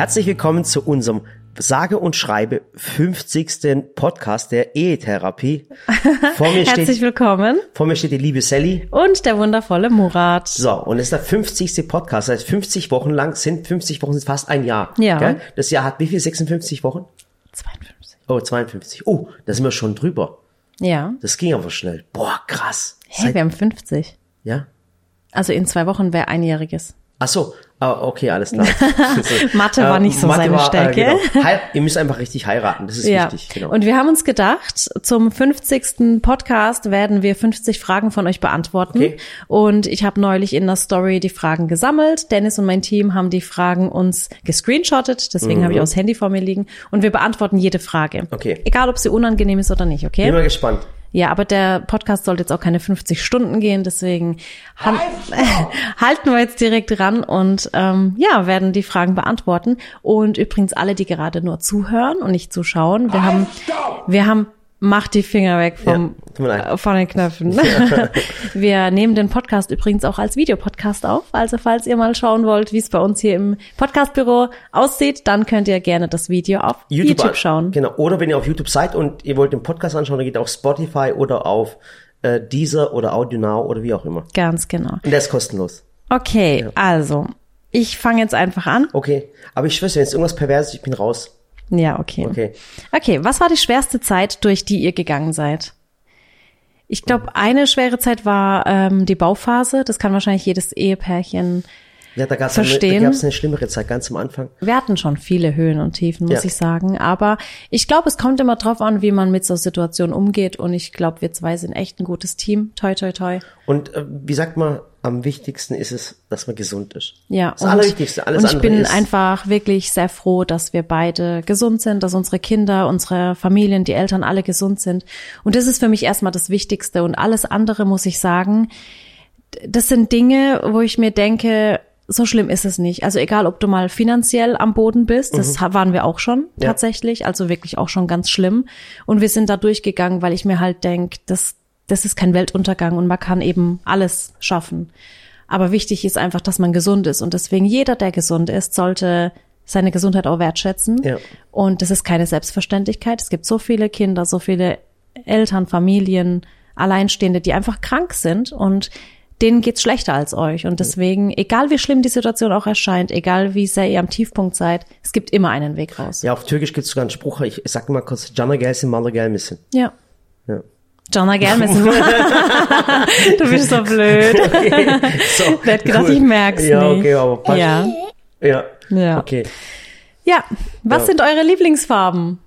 Herzlich willkommen zu unserem sage und schreibe 50. Podcast der Ehetherapie. Vor mir Herzlich steht, willkommen. Vor mir steht die liebe Sally. Und der wundervolle Murat. So, und es ist der 50. Podcast. Das heißt, 50 Wochen lang sind 50 Wochen sind fast ein Jahr. Ja. Gell? Das Jahr hat wie viel? 56 Wochen? 52. Oh, 52. Oh, da sind wir schon drüber. Ja. Das ging aber schnell. Boah, krass. Hey, Seit, wir haben 50. Ja. Also in zwei Wochen wäre einjähriges. Ach so, ah, okay, alles klar. Mathe war nicht so Mathe seine war, Stärke. Äh, genau. ihr müsst einfach richtig heiraten, das ist ja. wichtig. Genau. Und wir haben uns gedacht, zum 50. Podcast werden wir 50 Fragen von euch beantworten. Okay. Und ich habe neulich in der Story die Fragen gesammelt. Dennis und mein Team haben die Fragen uns gescreenshottet, deswegen mhm. habe ich auch das Handy vor mir liegen. Und wir beantworten jede Frage. Okay. Egal, ob sie unangenehm ist oder nicht, okay? Bin mal gespannt. Ja, aber der Podcast sollte jetzt auch keine 50 Stunden gehen, deswegen halten wir jetzt direkt ran und ähm, ja, werden die Fragen beantworten. Und übrigens alle, die gerade nur zuhören und nicht zuschauen, wir haben, wir haben Mach die Finger weg vom, ja, von den Knöpfen. Wir nehmen den Podcast übrigens auch als Videopodcast auf. Also falls ihr mal schauen wollt, wie es bei uns hier im Podcastbüro aussieht, dann könnt ihr gerne das Video auf YouTube, YouTube schauen. Genau. Oder wenn ihr auf YouTube seid und ihr wollt den Podcast anschauen, dann geht auf Spotify oder auf äh, Deezer oder AudioNow oder wie auch immer. Ganz genau. Und der ist kostenlos. Okay, ja. also ich fange jetzt einfach an. Okay, aber ich schwöre, wenn es irgendwas perverses, ich bin raus. Ja, okay. Okay. Okay, was war die schwerste Zeit, durch die ihr gegangen seid? Ich glaube, eine schwere Zeit war ähm, die Bauphase. Das kann wahrscheinlich jedes Ehepärchen ja, da gab's verstehen. Eine, da gab es eine schlimmere Zeit ganz am Anfang. Wir hatten schon viele Höhen und Tiefen, muss ja. ich sagen. Aber ich glaube, es kommt immer drauf an, wie man mit so Situationen umgeht. Und ich glaube, wir zwei sind echt ein gutes Team. Toi, toi, toi. Und äh, wie sagt man, am wichtigsten ist es, dass man gesund ist. Ja. Das und, Allerwichtigste. Alles und ich bin einfach wirklich sehr froh, dass wir beide gesund sind, dass unsere Kinder, unsere Familien, die Eltern alle gesund sind. Und das ist für mich erstmal das Wichtigste. Und alles andere muss ich sagen, das sind Dinge, wo ich mir denke, so schlimm ist es nicht. Also egal, ob du mal finanziell am Boden bist, das mhm. waren wir auch schon ja. tatsächlich, also wirklich auch schon ganz schlimm. Und wir sind da durchgegangen, weil ich mir halt denk, das, das ist kein Weltuntergang und man kann eben alles schaffen. Aber wichtig ist einfach, dass man gesund ist. Und deswegen jeder, der gesund ist, sollte seine Gesundheit auch wertschätzen. Ja. Und das ist keine Selbstverständlichkeit. Es gibt so viele Kinder, so viele Eltern, Familien, Alleinstehende, die einfach krank sind und denen geht's schlechter als euch. Und deswegen, egal wie schlimm die Situation auch erscheint, egal wie sehr ihr am Tiefpunkt seid, es gibt immer einen Weg raus. Ja, auf Türkisch gibt's sogar einen Spruch, ich sag mal kurz, Cana gelsin, Mala gelmesin. Ja. Ja. Jana gelmesin. du bist so blöd. Okay. So, Wer hat gedacht, cool. ich merk's ja, nicht. Okay, aber passt. Ja. Ja. Ja. Okay. Ja, was ja. sind eure Lieblingsfarben?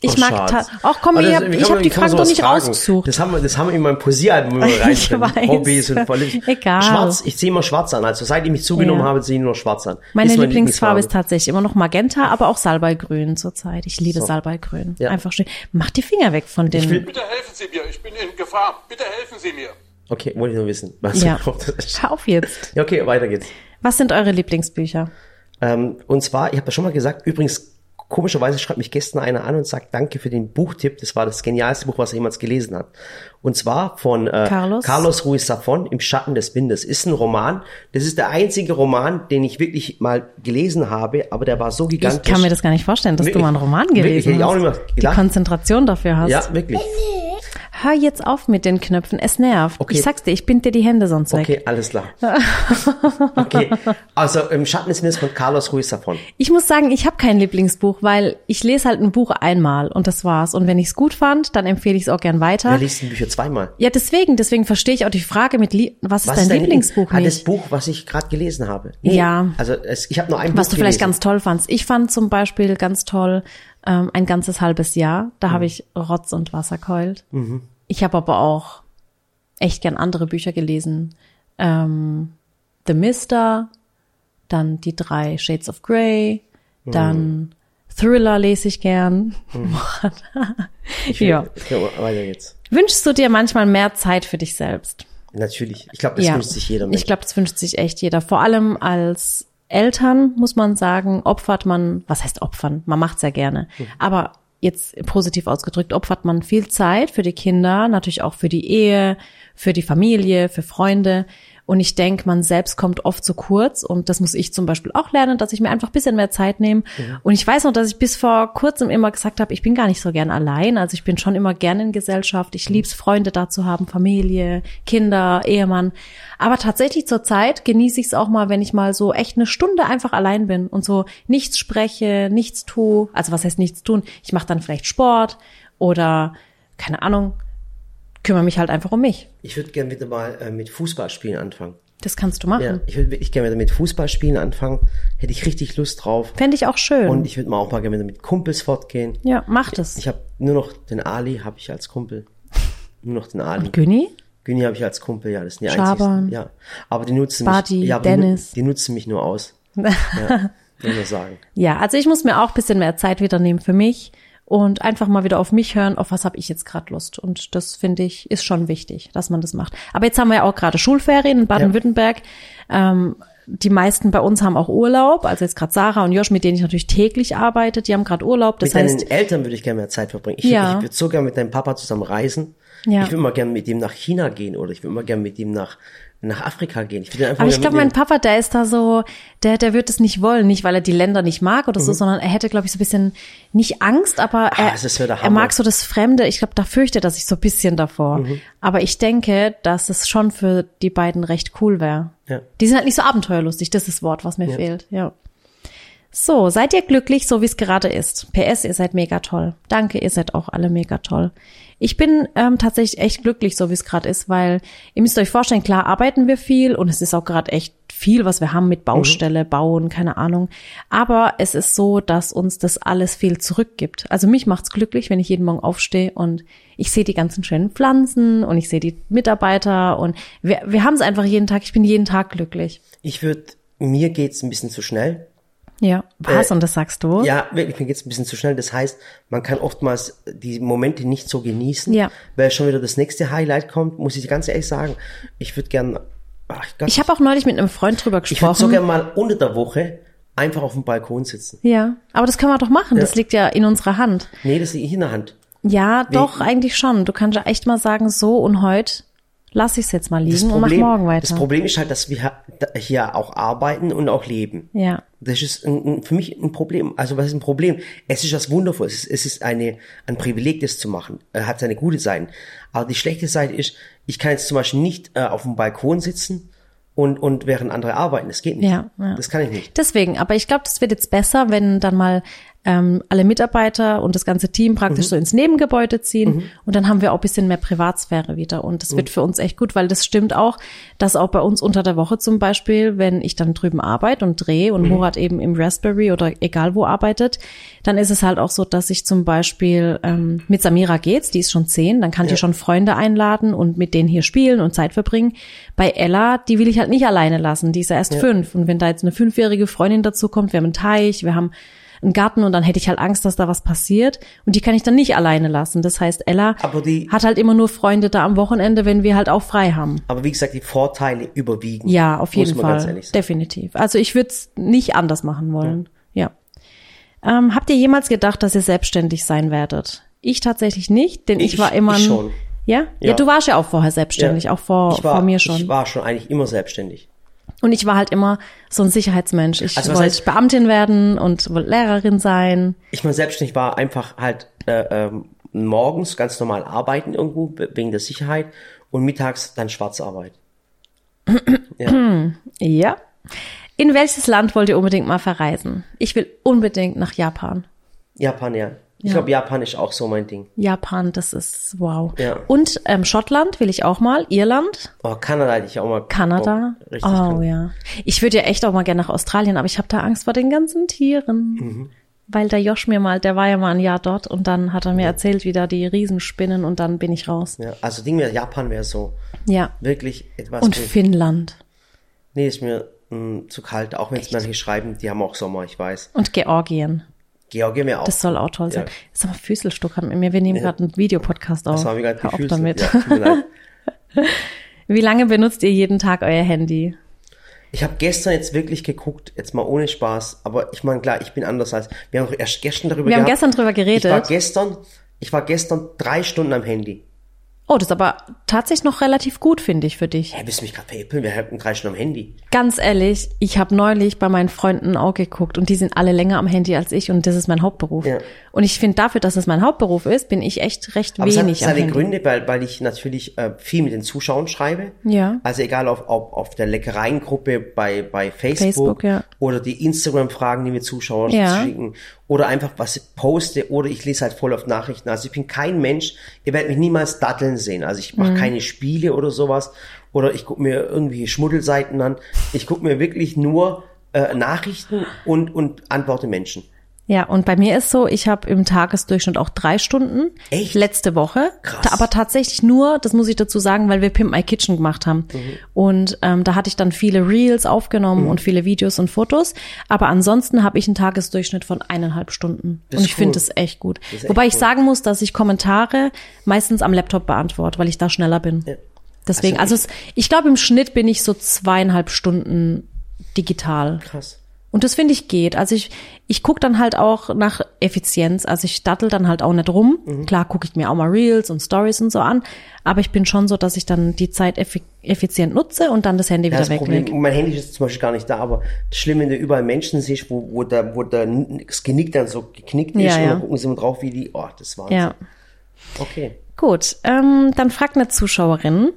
Ich oh, mag auch komm, ich habe hab die Fragen doch nicht fragen. rausgesucht. Das haben wir, das haben wir in meinem Poesiealbum immer rein. ich weiß. Hobbys und voll. Egal. Schwarz, ich sehe immer schwarz an. Also seit ich mich zugenommen ja. habe, sehe ich nur schwarz an. Meine ist Lieblingsfarbe ist tatsächlich immer noch Magenta, aber auch Salbeigrün zurzeit. Ich liebe so. Salbeigrün. Ja. Einfach schön. Mach die Finger weg von den. Bitte helfen Sie mir, ich bin in Gefahr. Bitte helfen Sie mir. Okay, wollte ich nur wissen. Was ja. Hör auf jetzt. Ja, okay, weiter geht's. Was sind eure Lieblingsbücher? Ähm, und zwar, ich habe das schon mal gesagt, übrigens Komischerweise schreibt mich gestern einer an und sagt, danke für den Buchtipp. Das war das genialste Buch, was er jemals gelesen hat. Und zwar von äh, Carlos, Carlos Ruiz Safon, Im Schatten des Windes. Ist ein Roman. Das ist der einzige Roman, den ich wirklich mal gelesen habe, aber der war so gigantisch. Ich kann mir das gar nicht vorstellen, dass wirklich, du mal einen Roman gelesen wirklich, hast. Die Konzentration dafür hast. Ja, wirklich. Hör jetzt auf mit den Knöpfen, es nervt. Okay. Ich sag's dir, ich bind dir die Hände sonst weg. Okay, alles klar. okay, also im Schatten des Windes von Carlos Ruiz Safon. Ich muss sagen, ich habe kein Lieblingsbuch, weil ich lese halt ein Buch einmal und das war's. Und wenn ich's gut fand, dann empfehle ich es auch gern weiter. Wer liest ein Bücher zweimal? Ja, deswegen, deswegen verstehe ich auch die Frage mit, Lie was ist was dein, dein Lieblingsbuch nicht? das Buch, was ich gerade gelesen habe. Nee, ja. Also es, ich habe nur ein was Buch Was du vielleicht ganz toll fandst. Ich fand zum Beispiel ganz toll ähm, ein ganzes halbes Jahr. Da mhm. habe ich Rotz und Wasser keult. Mhm. Ich habe aber auch echt gern andere Bücher gelesen. Ähm, The Mister, dann die drei Shades of Grey, mhm. dann Thriller lese ich gern. Mhm. ich will, ja. Weiter geht's. Wünschst du dir manchmal mehr Zeit für dich selbst? Natürlich. Ich glaube, das ja. wünscht sich jeder. Mensch. Ich glaube, das wünscht sich echt jeder. Vor allem als Eltern, muss man sagen, opfert man, was heißt opfern? Man macht's ja gerne. Mhm. Aber jetzt positiv ausgedrückt, opfert man viel Zeit für die Kinder, natürlich auch für die Ehe, für die Familie, für Freunde. Und ich denke, man selbst kommt oft zu kurz und das muss ich zum Beispiel auch lernen, dass ich mir einfach ein bisschen mehr Zeit nehme. Und ich weiß noch, dass ich bis vor kurzem immer gesagt habe, ich bin gar nicht so gern allein. Also ich bin schon immer gern in Gesellschaft. Ich lieb's, Freunde da zu haben, Familie, Kinder, Ehemann. Aber tatsächlich zur Zeit genieße ich es auch mal, wenn ich mal so echt eine Stunde einfach allein bin und so nichts spreche, nichts tue. Also was heißt nichts tun? Ich mache dann vielleicht Sport oder keine Ahnung, kümmere mich halt einfach um mich. Ich würde gerne wieder mal äh, mit Fußballspielen anfangen. Das kannst du machen. Ja, ich würde wirklich gerne wieder mit Fußballspielen anfangen. Hätte ich richtig Lust drauf. Fände ich auch schön. Und ich würde mal auch mal gerne wieder mit Kumpels fortgehen. ja, mach das. Ich habe nur noch den Ali, habe ich als Kumpel. Nur noch den Ali. Günni? Güni habe ich als Kumpel, ja, das sind die Schaban. einzigsten. Ja, aber die nutzen Spati, mich. Ja, Dennis. Die, nutzen mich nur aus. Ja, nur sagen. Ja, also ich muss mir auch ein bisschen mehr Zeit wieder nehmen für mich und einfach mal wieder auf mich hören, auf was habe ich jetzt gerade Lust. Und das finde ich ist schon wichtig, dass man das macht. Aber jetzt haben wir ja auch gerade Schulferien in Baden-Württemberg. Ähm, die meisten bei uns haben auch Urlaub. Also jetzt gerade Sarah und Josh, mit denen ich natürlich täglich arbeite, die haben gerade Urlaub. Das mit heißt, deinen Eltern würde ich gerne mehr Zeit verbringen. Ich, Ja. ich würde so gerne mit deinem Papa zusammen reisen. Ja. Ich würde mal gerne mit ihm nach China gehen oder ich würde mal gerne mit ihm nach, nach Afrika gehen. Ich würde einfach Aber ich glaube, mein. Papa, der ist da so, der, der wird es nicht wollen, nicht weil er die Länder nicht mag oder Mhm. so, sondern er hätte, glaube ich, so ein bisschen nicht Angst, aber er, der er mag so das Fremde. Ich glaube, da fürchtet er sich so ein bisschen davor. Mhm. Aber ich denke, dass es schon für die beiden recht cool wäre. Ja. Die sind halt nicht so abenteuerlustig, das ist das Wort, was mir fehlt, ja. So, seid ihr glücklich, so wie es gerade ist? PS, ihr seid mega toll. Danke, ihr seid auch alle mega toll. Ich bin ähm, tatsächlich echt glücklich, so wie es gerade ist, weil ihr müsst euch vorstellen, klar arbeiten wir viel und es ist auch gerade echt viel, was wir haben mit Baustelle, Bauen, keine Ahnung. Aber es ist so, dass uns das alles viel zurückgibt. Also mich macht's glücklich, wenn ich jeden Morgen aufstehe und ich sehe die ganzen schönen Pflanzen und ich sehe die Mitarbeiter und wir, wir haben es einfach jeden Tag. Ich bin jeden Tag glücklich. Ich würde, mir geht's ein bisschen zu schnell. Ja, was? Äh, und das sagst du? Ja, wirklich, mir geht's ein bisschen zu schnell. Das heißt, man kann oftmals die Momente nicht so genießen, Ja. weil schon wieder das nächste Highlight kommt, muss ich ganz ehrlich sagen. Ich würde gern, ach Gott, Ich habe auch neulich mit einem Freund drüber ich würde gesprochen. so gern mal unter der Woche einfach auf dem Balkon sitzen. ja, aber das können wir doch machen. Das Ja. liegt ja in unserer Hand. Nee, das liegt in der Hand. Ja, doch, eigentlich schon. Du kannst ja echt mal sagen, so und heute lass ich es jetzt mal liegen und mach Problem, morgen weiter. das Problem ist halt, dass wir hier auch arbeiten und auch leben. ja. Das ist ein, für mich ein Problem. Also was ist ein Problem? Es ist was Wundervolles. Es ist, es ist eine, ein Privileg, das zu machen. Er hat seine gute Seiten. Aber die schlechte Seite ist, ich kann jetzt zum Beispiel nicht äh, auf dem Balkon sitzen und, und während andere arbeiten. Das geht nicht. Ja, ja. Das kann ich nicht. Deswegen, aber ich glaube, das wird jetzt besser, wenn dann mal ähm, alle Mitarbeiter und das ganze Team praktisch Mhm. so ins Nebengebäude ziehen und dann haben wir auch ein bisschen mehr Privatsphäre wieder und das Mhm. wird für uns echt gut, weil das stimmt auch, dass auch bei uns unter der Woche zum Beispiel, wenn ich dann drüben arbeite und drehe und Mhm. Murat eben im Raspberry oder egal wo arbeitet, dann ist es halt auch so, dass ich zum Beispiel ähm, mit Samira geht's, die ist schon zehn, dann kann ich Ja. ja schon Freunde einladen und mit denen hier spielen und Zeit verbringen. Bei Ella, die will ich halt nicht alleine lassen, die ist ja erst fünf und wenn da jetzt eine fünfjährige Freundin dazu kommt, wir haben einen Teich, wir haben einen Garten und dann hätte ich halt Angst, dass da was passiert und die kann ich dann nicht alleine lassen. Das heißt, Ella hat halt immer nur Freunde da am Wochenende, wenn wir halt auch frei haben. Aber wie gesagt, die Vorteile überwiegen. Ja, auf jeden muss man ganz Fall. Definitiv. Also ich würde es nicht anders machen wollen. Ja. Ähm, habt ihr jemals gedacht, dass ihr selbstständig sein werdet? Ich tatsächlich nicht, denn ich, Ich- war immer ich schon. Ja? ja? Ja. du warst ja auch vorher selbstständig, auch vor, war, vor mir schon. Ich war schon eigentlich immer selbstständig. Und ich war halt immer so ein Sicherheitsmensch. Ich Also wollte heißt- Beamtin werden und wollte Lehrerin sein. Ich meine, selbstständig war einfach halt äh, ähm, morgens ganz normal arbeiten irgendwo we- wegen der Sicherheit und mittags dann Schwarzarbeit. ja. Ja. In welches Land wollt ihr unbedingt mal verreisen? Ich will unbedingt nach Japan. Japan, ja. Ich Ja. glaube, Japan ist auch so mein Ding. Japan, das ist wow. Ja. Und ähm, Schottland will ich auch mal. Irland, Oh, Kanada hätte ich auch mal. Kanada. Oh, richtig Oh ja. Ich würde ja echt auch mal gerne nach Australien, aber ich habe da Angst vor den ganzen Tieren. Mhm. Weil der Josh mir mal, der war ja mal ein Jahr dort und dann hat er mir erzählt, wie da die Riesenspinnen und dann bin ich raus. Ja, also Ding wäre, Japan wäre so Ja. wirklich etwas. Und wo- Finnland. nee, ist mir mh, zu kalt, auch wenn es manche schreiben, die haben auch Sommer, ich weiß. Und Georgien. Georgien wäre auch. Das soll auch toll sein. Ja. Sag mal, Füßelstuck mit mir, wir nehmen gerade einen Videopodcast auf. das war mir gerade Hör auf damit. Ja, mir. Wie lange benutzt ihr jeden Tag euer Handy? Ich habe gestern jetzt wirklich geguckt, jetzt mal ohne Spaß, aber ich meine, klar, ich bin anders als, wir haben doch erst gestern darüber Wir haben gehabt. gestern drüber geredet. Ich war gestern, ich war gestern drei Stunden am Handy. Oh, das ist aber tatsächlich noch relativ gut, finde ich, für dich. Hä, willst du mich gerade veräppeln? Wir hatten drei Stunden am Handy. Ganz ehrlich, ich habe neulich bei meinen Freunden auch geguckt und die sind alle länger am Handy als ich und das ist mein Hauptberuf. Ja. Und ich finde dafür, dass es mein Hauptberuf ist, bin ich echt recht Aber es hat wenig am seine Handy. Gründe, weil, weil ich natürlich äh, viel mit den Zuschauern schreibe. Ja. Also egal auf, auf, auf der Leckereiengruppe bei, bei Facebook, Facebook, ja. oder die Instagram-Fragen, die mir Zuschauer Ja. schicken oder einfach was ich poste oder ich lese halt voll auf Nachrichten. Also ich bin kein Mensch, ihr werdet mich niemals datteln sehen. Also ich Mhm. mache keine Spiele oder sowas oder ich gucke mir irgendwie Schmuddelseiten an. Ich gucke mir wirklich nur äh, Nachrichten und, und antworte Menschen. Ja, und bei mir ist so, ich habe im Tagesdurchschnitt auch drei Stunden. Echt? Letzte Woche. Krass. Aber tatsächlich nur, das muss ich dazu sagen, weil wir Pimp My Kitchen gemacht haben. Mhm. Und ähm, da hatte ich dann viele Reels aufgenommen und viele Videos und Fotos. Aber ansonsten habe ich einen Tagesdurchschnitt von eineinhalb Stunden. Das und ich finde cool. das echt gut. echt Wobei ich cool. sagen muss, dass ich Kommentare meistens am Laptop beantworte, weil ich da schneller bin. Ja. Deswegen, Also also, es, ich glaube, im Schnitt bin ich so zweieinhalb Stunden digital. Krass. Und das finde ich geht. Also ich, ich gucke dann halt auch nach Effizienz. Also ich dattel dann halt auch nicht rum. Mhm. Klar gucke ich mir auch mal Reels und Stories und so an. Aber ich bin schon so, dass ich dann die Zeit effi effizient nutze und dann das Handy Ja, wieder das weglege. Problem, mein Handy ist zum Beispiel gar nicht da, aber das Schlimme, wenn du überall Menschen siehst, wo, wo, der, wo der, das Genick dann so geknickt ist Ja, und ja. dann gucken sie mal drauf, wie die, oh, das war Ja. Okay. Gut, ähm, dann fragt eine Zuschauerin.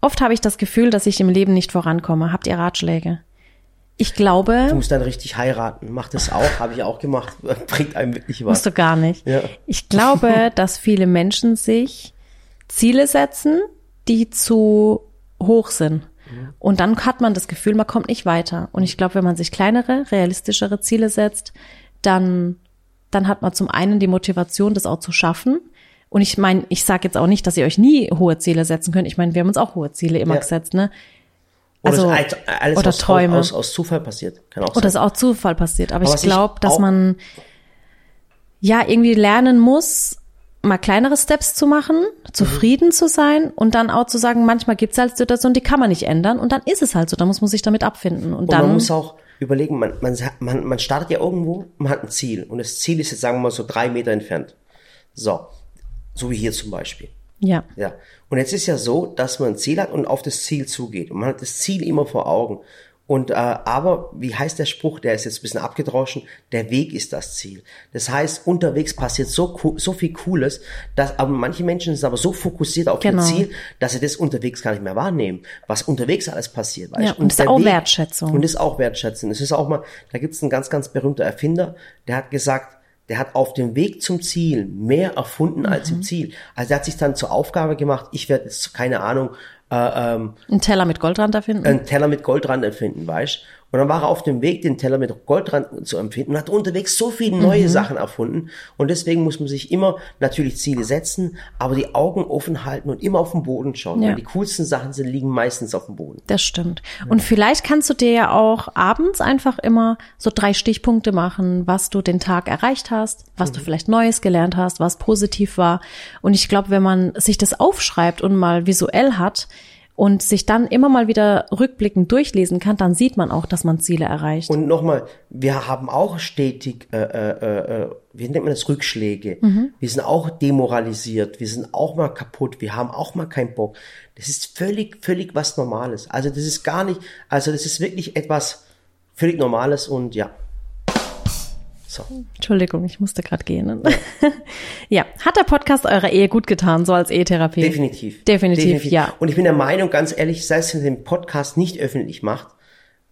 Oft habe ich das Gefühl, dass ich im Leben nicht vorankomme. Habt ihr Ratschläge? Ich Du glaube, musst dann richtig heiraten. Mach das auch, habe ich auch gemacht. Bringt einem wirklich was. musst du gar nicht. Ja. Ich glaube, dass viele Menschen sich Ziele setzen, die zu hoch sind. Und dann hat man das Gefühl, man kommt nicht weiter. Und ich glaube, wenn man sich kleinere, realistischere Ziele setzt, dann, dann hat man zum einen die Motivation, das auch zu schaffen. Und ich meine, ich sage jetzt auch nicht, dass ihr euch nie hohe Ziele setzen könnt. Ich meine, wir haben uns auch hohe Ziele immer Ja. gesetzt, ne? Oder Also, ist alles oder aus, Träume. Aus, aus Zufall passiert. Kann auch Oder sein. ist auch Zufall passiert. Aber, Aber ich glaube, dass man ja irgendwie lernen muss, mal kleinere Steps zu machen, zufrieden zu sein und dann auch zu sagen, manchmal gibt es halt Situationen, die kann man nicht ändern und dann ist es halt so, dann muss man sich damit abfinden. Und, Und dann man muss auch überlegen, man, man, man, man startet ja irgendwo, man hat ein Ziel. Und das Ziel ist jetzt, sagen wir mal, so drei Meter entfernt. So. So wie hier zum Beispiel. Ja. Ja. Und jetzt ist ja so, dass man ein Ziel hat und auf das Ziel zugeht. Und man hat das Ziel immer vor Augen. Und äh, aber, wie heißt der Spruch, der ist jetzt ein bisschen abgedroschen, der Weg ist das Ziel. Das heißt, unterwegs passiert so, so viel Cooles, dass aber manche Menschen sind aber so fokussiert auf Genau. ihr Ziel, dass sie das unterwegs gar nicht mehr wahrnehmen, was unterwegs alles passiert. Weißt? Ja, und das ist auch Wertschätzung. Und das ist auch Wertschätzung. Es ist auch mal, da gibt es einen ganz, ganz berühmter Erfinder, der hat gesagt, der hat auf dem Weg zum Ziel mehr erfunden als Mhm. im Ziel. Also der hat sich dann zur Aufgabe gemacht, ich werde jetzt, keine Ahnung, äh, ähm, Einen Teller mit Goldrand erfinden. einen Teller mit Goldrand erfinden, weißt Und dann war er auf dem Weg, den Teller mit Goldrand zu empfinden und hat unterwegs so viele neue Mhm. Sachen erfunden. Und deswegen muss man sich immer natürlich Ziele setzen, aber die Augen offen halten und immer auf den Boden schauen. Ja. Weil die coolsten Sachen sind, liegen meistens auf dem Boden. Das stimmt. Und vielleicht kannst du dir ja auch abends einfach immer so drei Stichpunkte machen, was du den Tag erreicht hast, was du vielleicht Neues gelernt hast, was positiv war. Und ich glaube, wenn man sich das aufschreibt und mal visuell hat und sich dann immer mal wieder rückblickend durchlesen kann, dann sieht man auch, dass man Ziele erreicht. Und nochmal, wir haben auch stetig, äh, äh, äh, wie nennt man das, Rückschläge. Mhm. Wir sind auch demoralisiert, wir sind auch mal kaputt, wir haben auch mal keinen Bock. Das ist völlig, völlig was Normales. Also das ist gar nicht, also das ist wirklich etwas völlig Normales und ja. So. Entschuldigung, ich musste gerade gehen. ne? ja, hat der Podcast eurer Ehe gut getan, so als Ehetherapie? Definitiv. Definitiv, ja. Und ich bin der Meinung, ganz ehrlich, selbst wenn ihr den Podcast nicht öffentlich macht,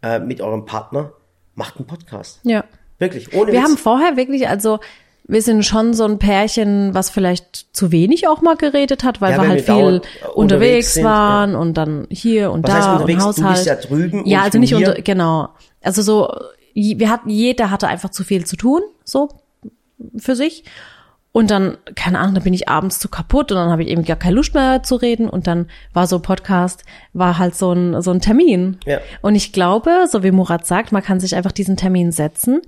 äh, mit eurem Partner, macht einen Podcast. Ja. Wirklich, ohne Wir Witz. haben vorher wirklich, also wir sind schon so ein Pärchen, was vielleicht zu wenig auch mal geredet hat, weil Ja, wir halt wir viel unterwegs, unterwegs sind, waren und dann hier und Was da heißt unterwegs? und Du Haushalt. bist ja drüben Ja, also nicht unter, genau. Also so, wir hatten, jeder hatte einfach zu viel zu tun, so für sich. Und dann, keine Ahnung, da bin ich abends zu kaputt und dann habe ich eben gar keine Lust mehr zu reden. Und dann war so Podcast, war halt so ein, so ein Termin. Ja. Und ich glaube, so wie Murat sagt, man kann sich einfach diesen Termin setzen.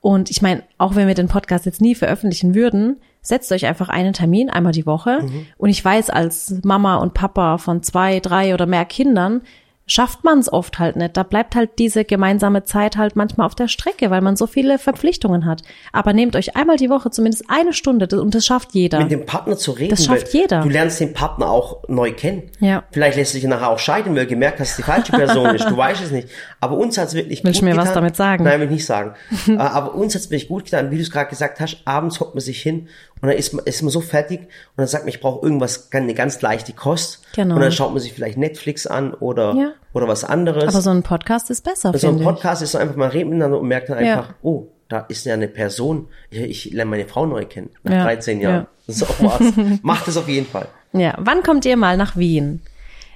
Und ich meine, auch wenn wir den Podcast jetzt nie veröffentlichen würden, setzt euch einfach einen Termin, einmal die Woche. Und ich weiß, als Mama und Papa von zwei, drei oder mehr Kindern, schafft man es oft halt nicht. Da bleibt halt diese gemeinsame Zeit halt manchmal auf der Strecke, weil man so viele Verpflichtungen hat. Aber nehmt euch einmal die Woche zumindest eine Stunde und das schafft jeder. mit dem Partner zu reden. Das schafft jeder. Du lernst den Partner auch neu kennen. Ja. Vielleicht lässt sich nachher auch scheiden, weil du gemerkt hast, die falsche Person ist. Du weißt es nicht. Aber uns hat's wirklich Willst gut du mir was getan. damit sagen? Nein, will ich nicht sagen. Äh, Aber uns hat's wirklich gut getan, wie du es gerade gesagt hast. Abends hockt man sich hin und dann ist man, ist man so fertig und dann sagt man, ich brauche irgendwas, eine ganz leichte Kost. Genau. Und dann schaut man sich vielleicht Netflix an oder, Ja. oder was anderes. Aber so ein Podcast ist besser, so ein finde ich. Podcast ist so einfach mal reden miteinander und merkt dann Ja. einfach, oh, da ist ja eine Person. Ich, ich lerne meine Frau neu kennen. Nach Ja, 13 Jahren. So war's. Macht es auf jeden Fall. Ja, wann kommt ihr mal nach Wien?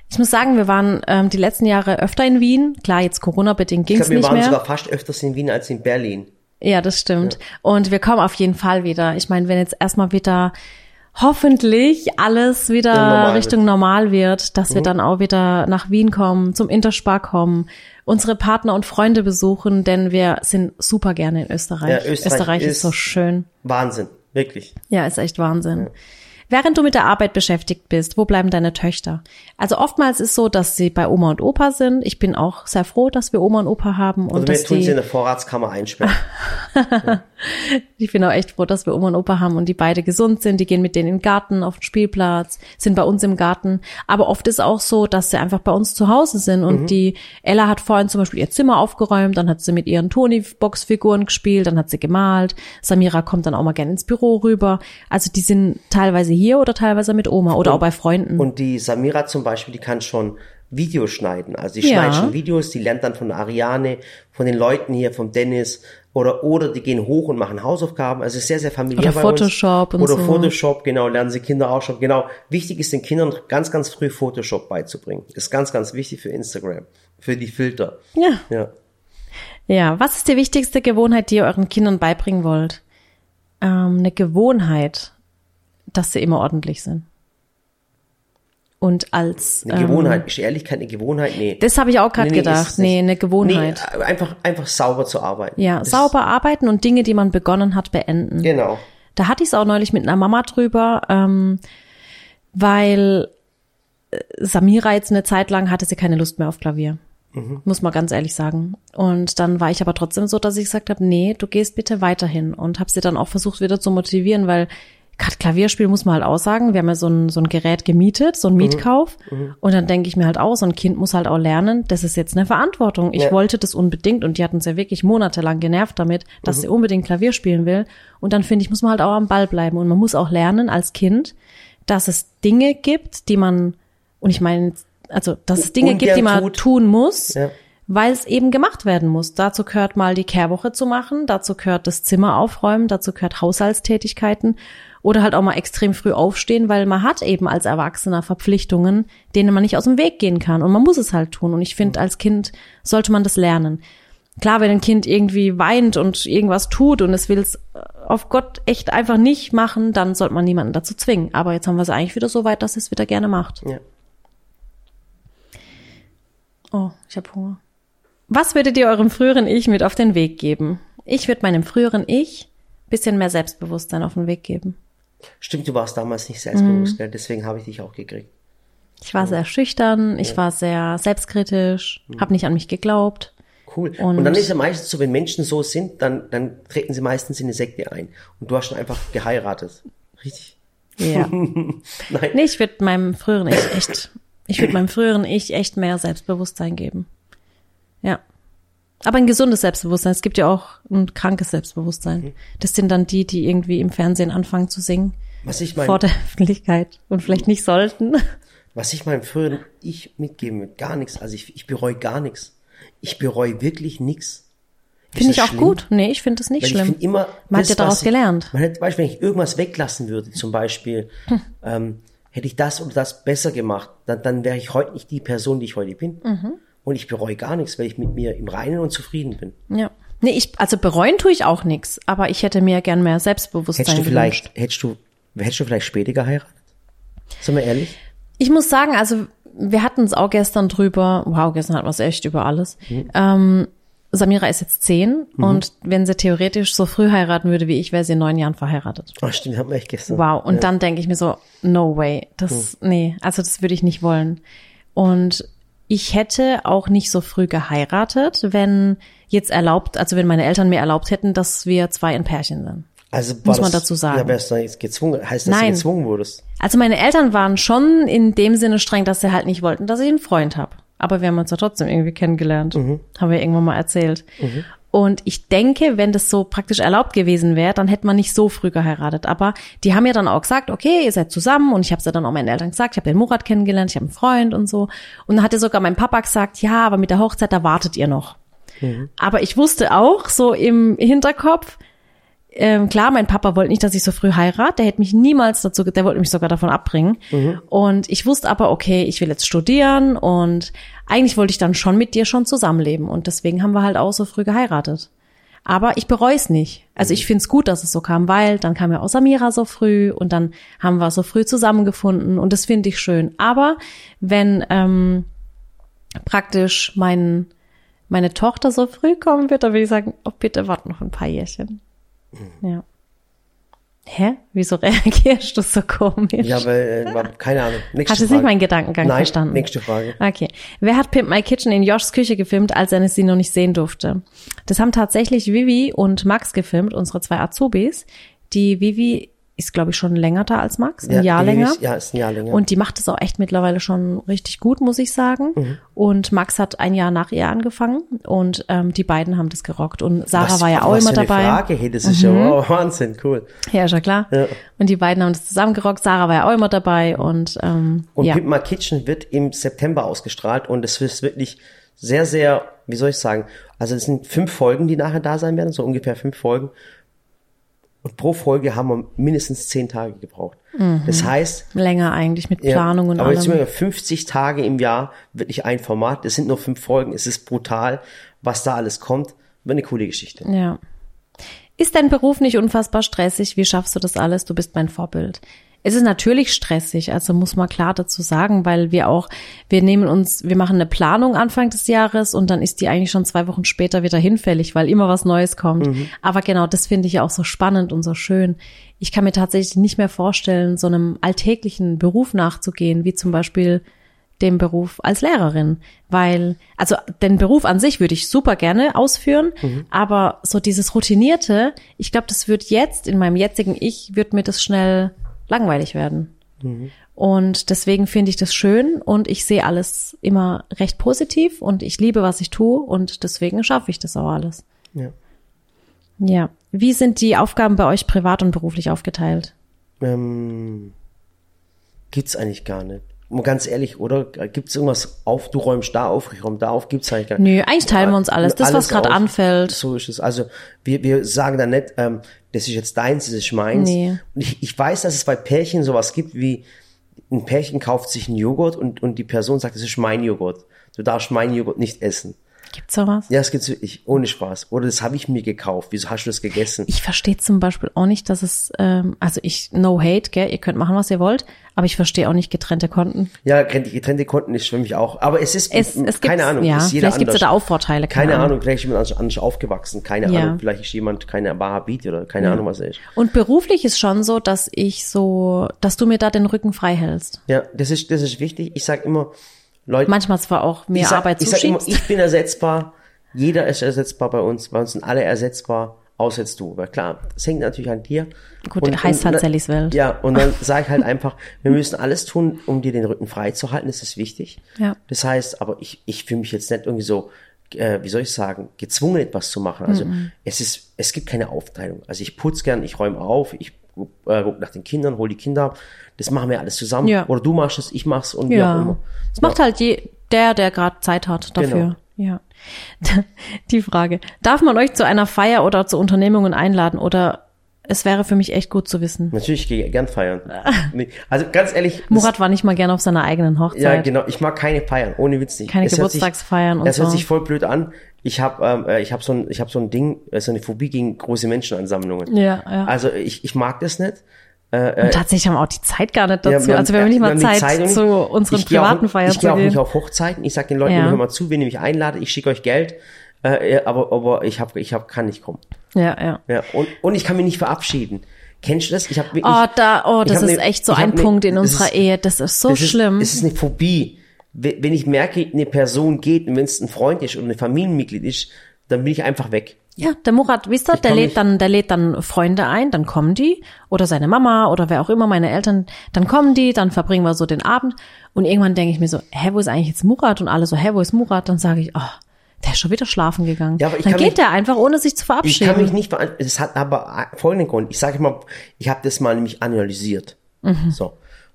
Ich muss sagen, wir waren ähm, die letzten Jahre öfter in Wien. Klar, jetzt Corona-bedingt Ich ging's glaube, wir nicht waren mehr. sogar fast öfters in Wien als in Berlin. Ja, das stimmt. Und wir kommen auf jeden Fall wieder. Ich meine, wenn jetzt erstmal wieder hoffentlich alles wieder Ja, normal Mhm. Richtung normal wird, dass wir dann auch wieder nach Wien kommen, zum Interspar kommen, unsere Partner und Freunde besuchen, denn wir sind super gerne in Österreich. Ja, Österreich ist, ist- so schön. Wahnsinn. Wirklich. Ja, ist echt Wahnsinn. Während du mit der Arbeit beschäftigt bist, wo bleiben deine Töchter? Also oftmals ist so, dass sie bei Oma und Opa sind. Ich bin auch sehr froh, dass wir Oma und Opa haben und Also wir dass tun sie in die, der Vorratskammer einsperren. ich bin auch echt froh, dass wir Oma und Opa haben und die beide gesund sind. Die gehen mit denen in den Garten, auf den Spielplatz, sind bei uns im Garten. Aber oft ist auch so, dass sie einfach bei uns zu Hause sind und die Ella hat vorhin zum Beispiel ihr Zimmer aufgeräumt, dann hat sie mit ihren Tony-Box-Figuren gespielt, dann hat sie gemalt. Samira kommt dann auch mal gerne ins Büro rüber. Also die sind teilweise hier oder teilweise mit Oma oder auch bei Freunden. Und die Samira zum Beispiel, die kann schon Videos schneiden. Also die Ja. schneidet schon Videos, die lernt dann von Ariane, von den Leuten hier, vom Dennis oder oder die gehen hoch und machen Hausaufgaben. Also es ist sehr, sehr familiär Oder bei Photoshop und. Oder so. Photoshop, genau, lernen sie Kinder auch schon. Genau, wichtig ist den Kindern ganz, ganz früh Photoshop beizubringen. Ist ganz, ganz wichtig für Instagram, für die Filter. Ja. Ja. Ja, was ist die wichtigste Gewohnheit, die ihr euren Kindern beibringen wollt? Ähm, eine Gewohnheit, dass sie immer ordentlich sind. Und als Eine ähm, Gewohnheit, ist Ehrlichkeit eine Gewohnheit? Nee. Das habe ich auch gerade Nee, nee, gedacht. Nee, eine Gewohnheit. Nee, einfach, einfach sauber zu arbeiten. ja, Das- sauber arbeiten und Dinge, die man begonnen hat, beenden. Genau. Da hatte ich es auch neulich mit einer Mama drüber, ähm, weil äh, Samira jetzt eine Zeit lang hatte sie keine Lust mehr auf Klavier. Muss man ganz ehrlich sagen. Und dann war ich aber trotzdem so, dass ich gesagt habe, nee, du gehst bitte weiterhin. Und habe sie dann auch versucht wieder zu motivieren, weil gerade Klavierspiel muss man halt auch sagen, wir haben ja so ein, so ein Gerät gemietet, so ein Mietkauf. Und dann denke ich mir halt auch, so ein Kind muss halt auch lernen, das ist jetzt eine Verantwortung. Ich Ja. wollte das unbedingt und die hatten uns ja wirklich monatelang genervt damit, dass sie unbedingt Klavier spielen will. Und dann finde ich, muss man halt auch am Ball bleiben. Und man muss auch lernen als Kind, dass es Dinge gibt, die man, und ich meine, also, dass es Dinge gibt, die man tut. tun muss, Ja. weil es eben gemacht werden muss. Dazu gehört mal die Kehrwoche zu machen, dazu gehört das Zimmer aufräumen, dazu gehört Haushaltstätigkeiten oder halt auch mal extrem früh aufstehen, weil man hat eben als Erwachsener Verpflichtungen, denen man nicht aus dem Weg gehen kann und man muss es halt tun. Und ich finde, als Kind sollte man das lernen. Klar, wenn ein Kind irgendwie weint und irgendwas tut und es will es auf Gott echt einfach nicht machen, dann sollte man niemanden dazu zwingen. Aber jetzt haben wir es eigentlich wieder so weit, dass es wieder gerne macht. Ja. Oh, ich habe Hunger. Was würdet ihr eurem früheren Ich mit auf den Weg geben? Ich würde meinem früheren Ich bisschen mehr Selbstbewusstsein auf den Weg geben. Stimmt, du warst damals nicht selbstbewusst, Mhm. deswegen habe ich dich auch gekriegt. Ich war sehr schüchtern, ich war sehr selbstkritisch, habe nicht an mich geglaubt. Cool. Und, Und- dann ist ja meistens so, wenn Menschen so sind, dann, dann treten sie meistens in eine Sekte ein. Und du hast dann einfach geheiratet. Richtig? Ja. Nein. Nee, ich würde meinem früheren Ich echt, ich würde meinem früheren Ich echt mehr Selbstbewusstsein geben. Ja. Aber ein gesundes Selbstbewusstsein. Es gibt ja auch ein krankes Selbstbewusstsein. Das sind dann die, die irgendwie im Fernsehen anfangen zu singen. Was ich Vor mein, der Öffentlichkeit und vielleicht nicht sollten. was ich meinem früheren Ich mitgeben will, gar nichts. Also ich, ich bereue gar nichts. Ich bereue wirklich nichts. Finde ich auch schlimm? gut. Nee, ich finde das nicht Weil ich schlimm. finde immer, Man das, hat ja daraus ich, gelernt. Man hätte, Beispiel, wenn ich irgendwas weglassen würde, zum Beispiel, Hm. ähm, hätte ich das oder das besser gemacht, dann, dann wäre ich heute nicht die Person, die ich heute bin. Mhm. Und ich bereue gar nichts, weil ich mit mir im Reinen und zufrieden bin. Ja. Nee, ich, also bereuen tue ich auch nichts, aber ich hätte mir gern mehr Selbstbewusstsein Hättest du vielleicht, gewünscht. hättest du, hättest du vielleicht später geheiratet? Sind wir ehrlich? Ich muss sagen, also wir hatten es auch gestern drüber, wow, gestern hatten wir es echt über alles. Mhm. Ähm, Samira ist jetzt zehn und wenn sie theoretisch so früh heiraten würde wie ich, wäre sie in neun Jahren verheiratet. Ach, stimmt, haben wir echt gestern. Wow. Und dann denke ich mir so, no way. Das, Hm. nee, also das würde ich nicht wollen. Und ich hätte auch nicht so früh geheiratet, wenn jetzt erlaubt, also wenn meine Eltern mir erlaubt hätten, dass wir zwei ein Pärchen sind. Also Muss man das- dazu sagen. Ja, wärst du jetzt gezwungen, heißt das, dass Nein. du gezwungen wurdest? Also meine Eltern waren schon in dem Sinne streng, dass sie halt nicht wollten, dass ich einen Freund habe. Aber wir haben uns ja trotzdem irgendwie kennengelernt. Haben wir irgendwann mal erzählt. Und ich denke, wenn das so praktisch erlaubt gewesen wäre, dann hätte man nicht so früh geheiratet. Aber die haben ja dann auch gesagt, okay, ihr seid zusammen. Und ich habe es ja dann auch meinen Eltern gesagt, ich habe den Murat kennengelernt, ich habe einen Freund und so. Und dann hatte sogar mein Papa gesagt, ja, aber mit der Hochzeit, da wartet ihr noch. Aber ich wusste auch so im Hinterkopf, ähm, klar, mein Papa wollte nicht, dass ich so früh heirate. Der hätte mich niemals dazu, der wollte mich sogar davon abbringen. Und ich wusste aber, okay, ich will jetzt studieren und eigentlich wollte ich dann schon mit dir schon zusammenleben. Und deswegen haben wir halt auch so früh geheiratet. Aber ich bereue es nicht. Also ich finde es gut, dass es so kam, weil dann kam ja auch Samira so früh und dann haben wir so früh zusammengefunden und das finde ich schön. Aber wenn ähm, praktisch mein, meine Tochter so früh kommen wird, dann würde ich sagen, oh bitte warte noch ein paar Jährchen. Ja. Hä? Wieso reagierst du so komisch? Ja, weil, äh, keine Ahnung. Nächste Hast du nicht meinen Gedankengang Nein, verstanden? nächste Frage. Okay. Wer hat Pimp My Kitchen in Joshs Küche gefilmt, als er sie noch nicht sehen durfte? Das haben tatsächlich Vivi und Max gefilmt, unsere zwei Azubis. Die Vivi ist, glaube ich, schon länger da als Max, ein Ja, Jahr die länger. Ja, ist ein Jahr länger. Und die macht es auch echt mittlerweile schon richtig gut, muss ich sagen. Mhm. Und Max hat ein Jahr nach ihr angefangen und ähm, die beiden haben das gerockt. Und Sarah Was- war ja auch immer eine dabei. Mhm. Frage, hey, das ist ja wow, Wahnsinn, cool. Ja, ist ja klar. Ja. Und die beiden haben das zusammengerockt. Sarah war ja auch immer dabei und ähm, Und ja. Pimp My Kitchen wird im September ausgestrahlt und es ist wirklich sehr, sehr, wie soll ich sagen, also es sind fünf Folgen, die nachher da sein werden, so ungefähr fünf Folgen. Und pro Folge haben wir mindestens zehn Tage gebraucht. Das heißt, länger eigentlich mit ja, Planung und aber jetzt sind allem. wir 50 Tage im Jahr, wirklich ein Format. Es sind nur fünf Folgen, es ist brutal, was da alles kommt. Wird eine coole Geschichte. Ja. Ist dein Beruf nicht unfassbar stressig? Wie schaffst du das alles? Du bist mein Vorbild. Es ist natürlich stressig, also muss man klar dazu sagen, weil wir auch, wir nehmen uns, wir machen eine Planung Anfang des Jahres und dann ist die eigentlich schon zwei Wochen später wieder hinfällig, weil immer was Neues kommt. Aber genau, das finde ich ja auch so spannend und so schön. Ich kann mir tatsächlich nicht mehr vorstellen, so einem alltäglichen Beruf nachzugehen, wie zum Beispiel dem Beruf als Lehrerin, weil, also den Beruf an sich würde ich super gerne ausführen, aber so dieses Routinierte, ich glaube, das wird jetzt, in meinem jetzigen Ich, wird mir das schnell langweilig werden. Und deswegen finde ich das schön und ich sehe alles immer recht positiv und ich liebe, was ich tue und deswegen schaffe ich das auch alles. Ja. Ja. Wie sind die Aufgaben bei euch privat und beruflich aufgeteilt? Ähm, gibt's eigentlich gar nicht. Mal ganz ehrlich, oder? Gibt's irgendwas auf, du räumst da auf, ich räum da auf, gibt's eigentlich gar nicht. Nö, eigentlich teilen wir uns alles. Das, was gerade anfällt. So ist es. Also wir, wir sagen da nicht, ähm, das ist jetzt deins, das ist meins. Nee. Und ich, ich weiß, dass es bei Pärchen sowas gibt wie, ein Pärchen kauft sich einen Joghurt und, und die Person sagt, das ist mein Joghurt. Du darfst meinen Joghurt nicht essen. Gibt's sowas? Ja, das gibt's wirklich, ohne Spaß. Oder das habe ich mir gekauft. Wieso hast du das gegessen? Ich verstehe zum Beispiel auch nicht, dass es, ähm, also ich, no hate, gell, ihr könnt machen, was ihr wollt, aber ich verstehe auch nicht getrennte Konten. Ja, getrennte Konten ist für mich auch. Aber es ist, Es, es keine Ahnung, ja, ist jeder vielleicht gibt's ja anders. da auch Vorteile, keine, Keine Ahnung, vielleicht ist jemand anders- aufgewachsen. Keine Ja. Ahnung, vielleicht ist jemand keine Wahhabit oder keine Ahnung, was er ist. Und beruflich ist schon so, dass ich so, dass du mir da den Rücken frei hältst. Ja, das ist, das ist wichtig. Ich sag immer, Leute, Manchmal zwar auch mehr sag, Arbeit ich sag immer, zuschiebst. ich bin ersetzbar. Jeder ist ersetzbar bei uns. Bei uns sind alle ersetzbar, außer jetzt du. Aber klar, das hängt natürlich an dir. Gut, heißt halt dann- Sallys Welt. Ja, und dann sage ich halt einfach, wir müssen alles tun, um dir den Rücken frei zu halten. Das ist wichtig. Ja. Das heißt, aber ich, ich fühle mich jetzt nicht irgendwie so, äh, wie soll ich sagen, gezwungen etwas zu machen. Also es ist, es gibt keine Aufteilung. Also ich putze gern, ich räume auf, ich äh, guck nach den Kindern, hol die Kinder ab. Das machen wir alles zusammen. Ja. Oder du machst es, ich mach's und wie auch Ja. immer. Es macht halt je, der, der gerade Zeit hat dafür. Genau. Ja. Die Frage. Darf man euch zu einer Feier oder zu Unternehmungen einladen oder es wäre für mich echt gut zu wissen. Natürlich ich gehe gern feiern. Also ganz ehrlich. das- Murat war nicht mal gern auf seiner eigenen Hochzeit. Ja, genau. Ich mag keine Feiern, ohne Witz nicht. Keine Es hört sich- Geburtstagsfeiern und Das hört so. sich voll blöd an. Ich habe ähm, äh, ich hab so ein ich habe so ein Ding, äh, so eine Phobie gegen große Menschenansammlungen. Ja, ja. Also ich, ich mag das nicht. Und tatsächlich haben wir auch die Zeit gar nicht Ja, dazu. wir haben- also wir haben nicht wir mal Zeit, nicht- zu unseren ich geh auch- privaten Feiern Ich gehe auch nicht auf Hochzeiten. Ich sage den Leuten, Ja. hör mal zu, wenn ihr mich einladet, ich schicke euch Geld, äh, aber aber ich habe ich hab, kann nicht kommen. Ja, ja. Ja, und und ich kann mich nicht verabschieden. Kennst du das? Ich habe wirklich Oh, da, oh, ich das hab ist ne- echt so ich hab ein ne- Punkt in unserer ist- Ehe. Das ist so das ist, schlimm. Es ist eine Phobie. We- wenn ich merke, eine Person geht und wenn es ein Freund ist oder ein Familienmitglied ist, dann bin ich einfach weg. Ja, der Murat, wisst ihr, Ich der lädt dann, der lädt dann Freunde ein, dann kommen die oder seine Mama oder wer auch immer, meine Eltern, dann kommen die, dann verbringen wir so den Abend und irgendwann denke ich mir so, hä, wo ist eigentlich jetzt Murat und alle so, hä, wo ist Murat? Dann sage ich, oh, der ist schon wieder schlafen gegangen. Ja, aber ich dann geht mich- der einfach, ohne sich zu Ich verabschieden. kann mich nicht beantworten. Es hat aber folgenden Grund. Ich sage mal, ich habe das mal nämlich analysiert. So.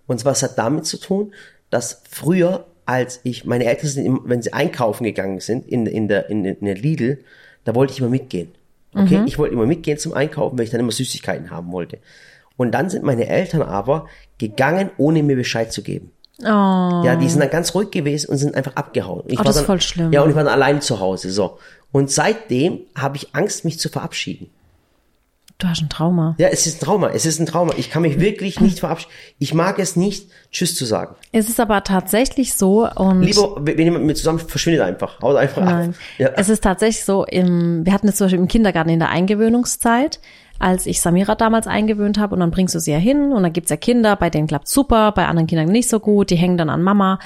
Und zwar es hat damit zu tun, dass früher, als ich, meine Eltern sind, wenn sie einkaufen gegangen sind in, in, der, in, in der Lidl, da wollte ich immer mitgehen. Okay? Ich wollte immer mitgehen zum Einkaufen, weil ich dann immer Süßigkeiten haben wollte. Und dann sind meine Eltern aber gegangen, ohne mir Bescheid zu geben. oh, Ja, die sind dann ganz ruhig gewesen und sind einfach abgehauen. Ich Oh, das ist dann, voll schlimm. Ja, und ich war dann allein zu Hause, so. Und seitdem habe ich Angst, mich zu verabschieden. Du hast ein Trauma. Ja, es ist ein Trauma, es ist ein Trauma. Ich kann mich wirklich nicht verabschieden. Ich mag es nicht, Tschüss zu sagen. Es ist aber tatsächlich so und Lieber, wenn jemand mit mir zusammen verschwindet einfach. Haut einfach Nein. ab. Ja. Es ist tatsächlich so, im, wir hatten es zum Beispiel im Kindergarten in der Eingewöhnungszeit, als ich Samira damals eingewöhnt habe und dann bringst du sie ja hin und dann gibt's ja Kinder, bei denen klappt's super, bei anderen Kindern nicht so gut, die hängen dann an Mama.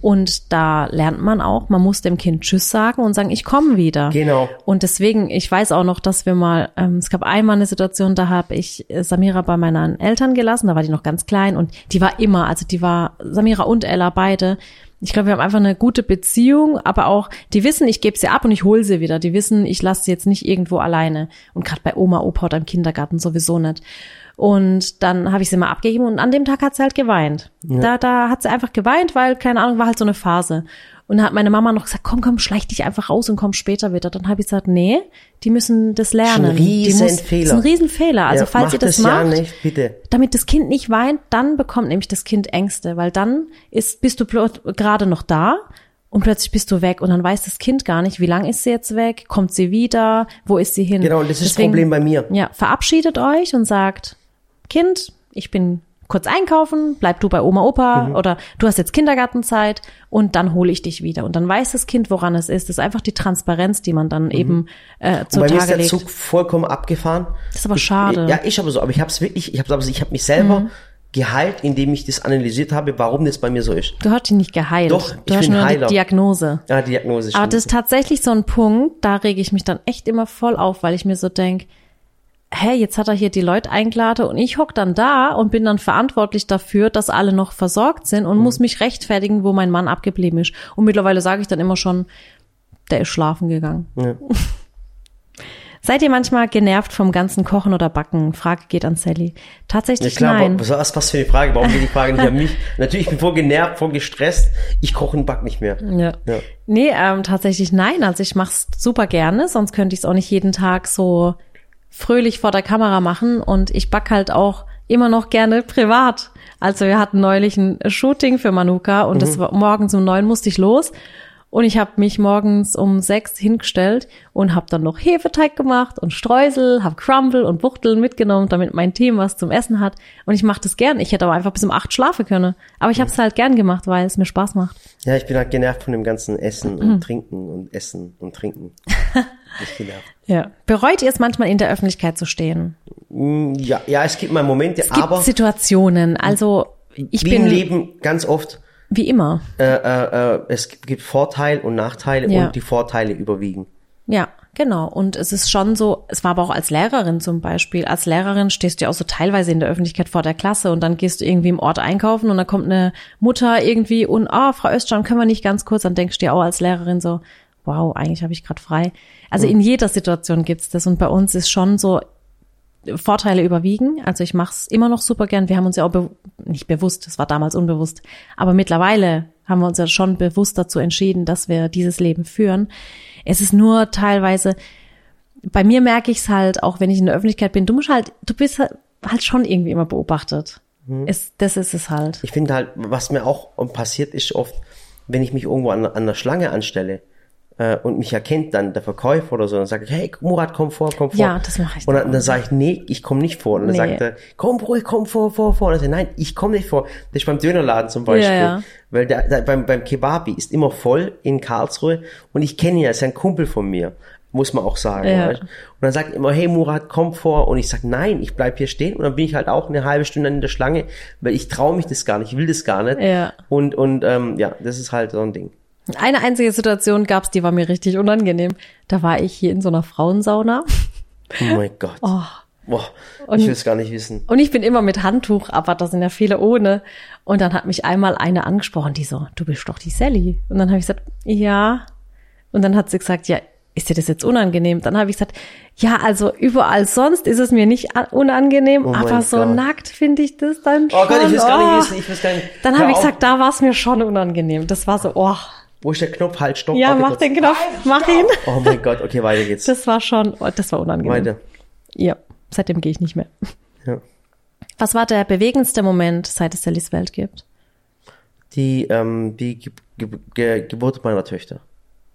Und da lernt man auch, man muss dem Kind Tschüss sagen und sagen, ich komme wieder. Genau. Und deswegen, ich weiß auch noch, dass wir mal, ähm, es gab einmal eine Situation, da habe ich äh, Samira bei meinen Eltern gelassen, da war die noch ganz klein und die war immer, also die war, Samira und Ella beide, ich glaube, wir haben einfach eine gute Beziehung, aber auch, die wissen, ich gebe sie ab und ich hole sie wieder. Die wissen, ich lasse sie jetzt nicht irgendwo alleine. Und gerade bei Oma, Opa oder im Kindergarten sowieso nicht. Und dann habe ich sie mal abgegeben und an dem Tag hat sie halt geweint. Da, da hat sie einfach geweint, weil, keine Ahnung, war halt so eine Phase. Und dann hat meine Mama noch gesagt, komm, komm, schleich dich einfach raus und komm später wieder. Dann habe ich gesagt, nee, die müssen das lernen. ein die Riesenfehler. Das ist ein Riesenfehler. Also Ja, falls ihr das ja macht, nicht, bitte. damit das Kind nicht weint, dann bekommt nämlich das Kind Ängste, weil dann ist, bist du gerade noch da und plötzlich bist du weg und dann weiß das Kind gar nicht, wie lange ist sie jetzt weg, kommt sie wieder, wo ist sie hin. Genau, und das ist das Problem bei mir. Ja, verabschiedet euch und sagt, Kind, ich bin kurz einkaufen, bleib du bei Oma, Opa Mhm. oder du hast jetzt Kindergartenzeit und dann hole ich dich wieder. Und dann weiß das Kind, woran es ist. Das ist einfach die Transparenz, die man dann eben äh, Mhm. Und zur bei mir ist Tage der legt. Zug vollkommen abgefahren. Das ist aber ich, schade. Mhm. Ja, ich aber so, aber ich habe es wirklich, ich habe aber ich habe mich selber geheilt, indem ich das analysiert habe, warum das bei mir so ist. Du hast dich nicht geheilt. Doch, du ich hast bin nur Heiler. die Diagnose. Ja, Diagnose Aber stimmt. das ist tatsächlich so ein Punkt, da rege ich mich dann echt immer voll auf, weil ich mir so denk, hä, jetzt hat er hier die Leute eingeladen und ich hock dann da und bin dann verantwortlich dafür, dass alle noch versorgt sind und muss mich rechtfertigen, wo mein Mann abgeblieben ist. Und mittlerweile sage ich dann immer schon, der ist schlafen gegangen. Ja. Seid ihr manchmal genervt vom ganzen Kochen oder Backen? Frage geht an Sally. Ja Tatsächlich klar, nein. was, was, was für eine Frage? Warum geht die Frage nicht an mich? Natürlich, ich bin voll genervt, voll gestresst. Ich koche und back nicht mehr. Ja. Ja. Nee, ähm, tatsächlich nein. Also ich mach's super gerne, sonst könnte ich es auch nicht jeden Tag so fröhlich vor der Kamera machen. Und ich back halt auch immer noch gerne privat. Also wir hatten neulich ein Shooting für Manuka und das war morgens um neun musste ich los. Und ich habe mich morgens um sechs hingestellt und habe dann noch Hefeteig gemacht und Streusel, habe Crumble und Buchteln mitgenommen, damit mein Team was zum Essen hat. Und ich mache das gern. Ich hätte aber einfach bis um acht schlafen können. Aber ich habe es halt gern gemacht, weil es mir Spaß macht. Ja, ich bin halt genervt von dem ganzen Essen Mhm. und Trinken und Essen und Trinken. Ich bin genervt. Ja. Bereut ihr es manchmal in der Öffentlichkeit zu stehen? Mm, Ja, ja, es gibt mal Momente, Es gibt aber Situationen. Also ich wie bin im Leben ganz oft, wie immer. äh, äh, äh, es gibt Vorteile und Nachteile Ja. und die Vorteile überwiegen. Ja, genau. Und es ist schon so, es war aber auch als Lehrerin zum Beispiel. Als Lehrerin stehst du ja auch so teilweise in der Öffentlichkeit vor der Klasse und dann gehst du irgendwie im Ort einkaufen und dann kommt eine Mutter irgendwie und, ah, Frau Östern, können wir nicht ganz kurz? Dann denkst du dir auch als Lehrerin so, wow, eigentlich habe ich gerade frei. Also in jeder Situation gibt's das und bei uns ist schon so, Vorteile überwiegen. Also ich mache es immer noch super gern. Wir haben uns ja auch be nicht bewusst, das war damals unbewusst, aber mittlerweile haben wir uns ja schon bewusst dazu entschieden, dass wir dieses Leben führen. Es ist nur teilweise, bei mir merke ich es halt, auch wenn ich in der Öffentlichkeit bin, du musst halt, du bist halt, halt schon irgendwie immer beobachtet. Es, das ist es halt. Ich finde halt, was mir auch passiert ist oft, wenn ich mich irgendwo an, an der Schlange anstelle, äh, und mich erkennt dann der Verkäufer oder so, dann sage ich, hey Murat, komm vor, komm vor. Ja, das mache ich Und dann, dann sage ich, nee, ich komme nicht vor. Und dann Nee. sagt er, komm ruhig, komm vor, vor, vor. Und dann ich, nein, ich komme nicht vor. Das ist beim Dönerladen zum Beispiel. Ja, ja. Weil der, der, beim, beim Kebabi ist immer voll in Karlsruhe und ich kenne ihn, er ist ein Kumpel von mir. Muss man auch sagen. Ja. weißt? Und dann sagt er immer, hey Murat, komm vor. Und ich sage, nein, ich bleib hier stehen. Und dann bin ich halt auch eine halbe Stunde in der Schlange, weil ich traue mich das gar nicht, ich will das gar nicht. Ja. Und, und ähm, ja, das ist halt so ein Ding. Eine einzige Situation gab's, die war mir richtig unangenehm. Da war ich hier in so einer Frauensauna Oh mein Gott. Oh. Boah, Und- ich will es gar nicht wissen. und ich bin immer mit Handtuch, aber da sind ja viele ohne. Und dann hat mich einmal eine angesprochen, die so, du bist doch die Sally. Und dann habe ich gesagt, ja. Und dann hat sie gesagt, ja, ist dir das jetzt unangenehm? Dann habe ich gesagt, ja, also überall sonst ist es mir nicht unangenehm, Oh aber so Gott. nackt finde ich das dann schon. Oh Gott, ich will es gar oh. nicht wissen, ich will es gar nicht. Dann habe ich gesagt, da war es mir schon unangenehm. Das war so, oh, Wo ist der Knopf? Halt, stopp. ja, mach kurz. den Knopf, mach ihn. Oh mein Gott, okay, weiter geht's. Das war schon, oh, das war unangenehm. Weiter. Ja, seitdem gehe ich nicht mehr. Ja. Was war der bewegendste Moment, seit es Sallys Welt gibt? Die, ähm, die Ge Ge Ge Geburt meiner Töchter.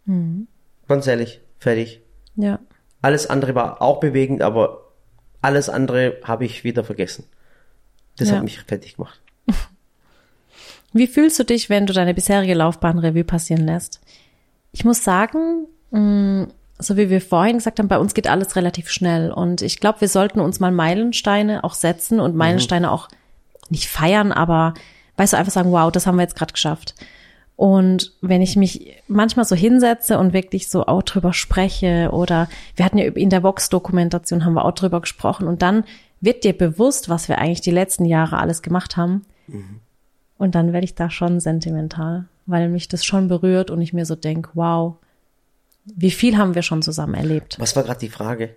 Mhm. Ganz ehrlich, fertig. Ja. Alles andere war auch bewegend, aber alles andere habe ich wieder vergessen. Das Ja. hat mich fertig gemacht. Wie fühlst du dich, wenn du deine bisherige Laufbahn Revue passieren lässt? Ich muss sagen, mh, so wie wir vorhin gesagt haben, bei uns geht alles relativ schnell und ich glaube, wir sollten uns mal Meilensteine auch setzen und Meilensteine auch nicht feiern, aber weißt du, einfach sagen, wow, das haben wir jetzt gerade geschafft. Und wenn ich mich manchmal so hinsetze und wirklich so auch drüber spreche oder wir hatten ja in der Vox-Dokumentation haben wir auch drüber gesprochen und dann wird dir bewusst, was wir eigentlich die letzten Jahre alles gemacht haben. Und dann werde ich da schon sentimental, weil mich das schon berührt und ich mir so denk, wow, wie viel haben wir schon zusammen erlebt. Was war gerade die Frage?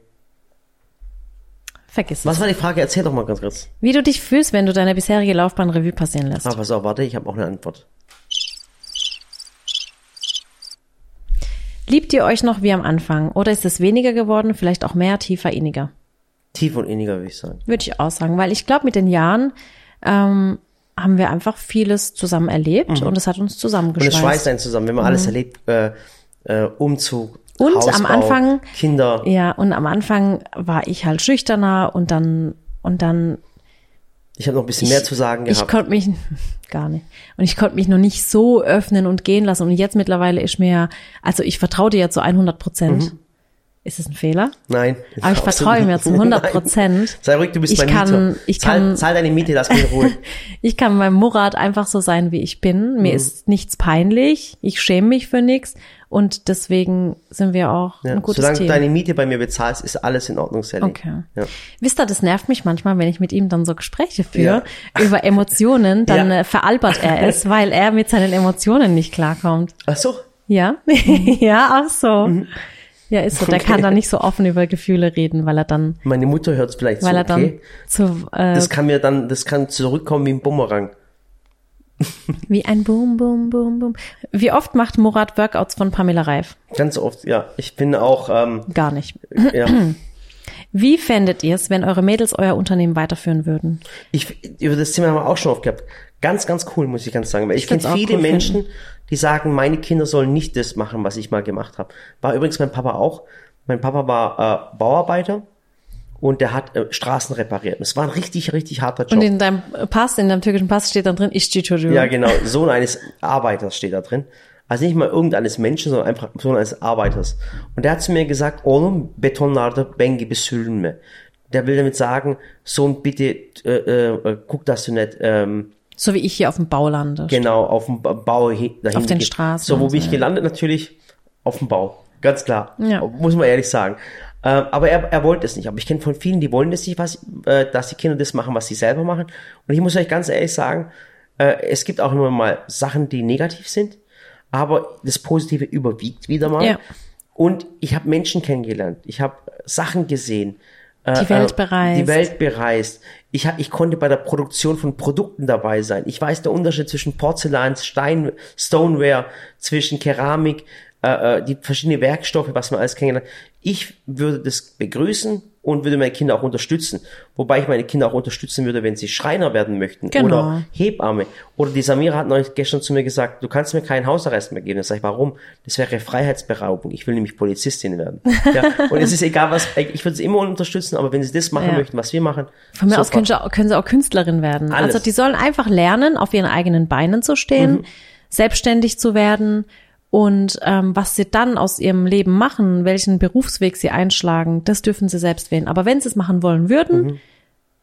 Vergiss Was es. war die Frage? Erzähl doch mal ganz kurz. Wie du dich fühlst, wenn du deine bisherige Laufbahn Revue passieren lässt. Ah, pass auf, warte, ich habe auch eine Antwort. Liebt ihr euch noch wie am Anfang oder ist es weniger geworden, vielleicht auch mehr, tiefer, inniger? Tief und inniger, würde ich sagen. Würde ich auch sagen, weil ich glaube, mit den Jahren ähm, haben wir einfach vieles zusammen erlebt und es hat uns Und es zusammengeschweißt. schweißt einen zusammen, wenn man alles erlebt, äh, äh, Umzug, Mhm. Und Hausbau, am Anfang- Kinder. Ja, und am Anfang war ich halt schüchterner und dann und dann Ich habe noch ein bisschen mehr zu sagen ich gehabt. konnte mich gar nicht und ich konnte mich noch nicht so öffnen und gehen lassen und jetzt mittlerweile ist mir also ich vertraue dir ja zu 100 Prozent. Mhm. Ist es ein Fehler? Nein. Aber ich vertraue ihm ja zu 100 Nein. Prozent. Sei ruhig, du bist Ich mein kann- Mieter. ich zahl, kann- zahl deine Miete, lass mich in Ruhe. Ich kann beim Murat einfach so sein, wie ich bin. Mir Mhm. ist nichts peinlich. Ich schäme mich für nichts. Und deswegen sind wir auch Ja, ein gutes solange du Team. deine Miete bei mir bezahlst, ist alles in Ordnung, Sally. Okay. Ja. Wisst ihr, das nervt mich manchmal, wenn ich mit ihm dann so Gespräche führe über Emotionen, dann Ja. äh, veralbert er es, weil er mit seinen Emotionen nicht klarkommt. Ach so. Ja? ja, auch so. Ja, ist so. Der. Okay. kann dann nicht so offen über Gefühle reden, weil er dann, Meine Mutter hört es vielleicht weil so, er dann okay. zu, äh, Das kann mir dann, das kann zurückkommen wie ein Bumerang. wie ein Boom, Boom, Boom, Boom. Wie oft macht Murat Workouts von Pamela Reif? Ganz oft, ja. Ich bin auch, ähm, Gar nicht. ja. Wie fändet ihr es, wenn eure Mädels euer Unternehmen weiterführen würden? Ich, über das Thema haben wir auch schon oft gehabt. Ganz, ganz cool, muss ich ganz sagen. Weil ich, Ich kenne viele cool Menschen, die sagen, meine Kinder sollen nicht das machen, was ich mal gemacht habe. War übrigens mein Papa auch. Mein Papa war äh, Bauarbeiter und der hat äh, Straßen repariert. Es war ein richtig, richtig harter Job. Und in deinem Pass, in deinem türkischen Pass steht dann drin, ich Çocuğu. Ja, genau. Sohn eines Arbeiters steht da drin. Also nicht mal irgendeines Menschen, sondern einfach Sohn eines Arbeiters. Und der hat zu mir gesagt, oğlum betonlarda ben gibi sürünme. Der will damit sagen, Sohn, bitte äh, äh, guck, dass du nicht ähm, So wie ich hier auf dem Bau lande. genau auf dem Ba- Bau hi- dahin Auf den gehst. Straßen So, wo bin ich gelandet? Natürlich auf dem Bau. Ganz klar. Ja. Muss man ehrlich sagen. Ähm, aber er, er wollte es nicht. Aber ich kenne von vielen, die wollen das nicht, was, äh, dass die Kinder das machen, was sie selber machen. Und ich muss euch ganz ehrlich sagen, äh, es gibt auch immer mal Sachen, die negativ sind, aber das Positive überwiegt wieder mal. Ja. Und ich habe Menschen kennengelernt. Ich habe Sachen gesehen. äh, Die Welt bereist. Die Welt bereist. Ich, ich konnte bei der Produktion von Produkten dabei sein. Ich weiß der Unterschied zwischen Porzellan, Stein, Stoneware, zwischen Keramik, äh, äh, die verschiedenen Werkstoffe, was man alles kennengelernt. Ich würde das begrüßen und würde meine Kinder auch unterstützen. Wobei ich meine Kinder auch unterstützen würde, wenn sie Schreiner werden möchten Genau. oder Hebamme. Oder die Samira hat neulich gestern zu mir gesagt, du kannst mir keinen Hausarrest mehr geben. Da sag ich, warum? Das wäre Freiheitsberaubung. Ich will nämlich Polizistin werden. Ja, und es ist egal was, ich würde sie immer unterstützen, aber wenn sie das machen Ja. möchten, was wir machen, Von mir aus super. können sie, auch, können sie auch Künstlerin werden. Alles. Also die sollen einfach lernen, auf ihren eigenen Beinen zu stehen, Mhm. selbstständig zu werden und ähm, was sie dann aus ihrem Leben machen, welchen Berufsweg sie einschlagen, das dürfen sie selbst wählen. Aber wenn sie es machen wollen würden, Mhm.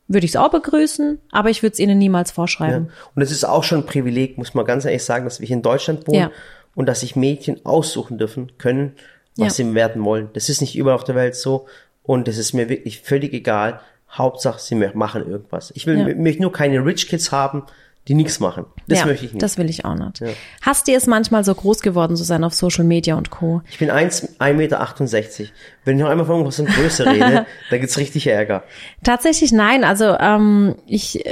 würde ich es auch begrüßen, aber ich würde es ihnen niemals Ja. vorschreiben. Und es ist auch schon ein Privileg, muss man ganz ehrlich sagen, dass wir hier in Deutschland wohnen Ja. und dass sich Mädchen aussuchen dürfen können, was Ja. sie werden wollen. Das ist nicht überall auf der Welt so und es ist mir wirklich völlig egal. Hauptsache, sie machen irgendwas. Ich will Ja. möchte nur keine Rich Kids haben, die nichts machen. Das ja, möchte ich nicht. Das will ich auch nicht. Hast dir es manchmal so groß geworden zu sein auf Social Media und Co. ich bin 1, 1,68 Meter. Wenn ich noch einmal von irgendwas in Größe rede, dann gibt's richtig Ärger. Tatsächlich nein. Also ähm, ich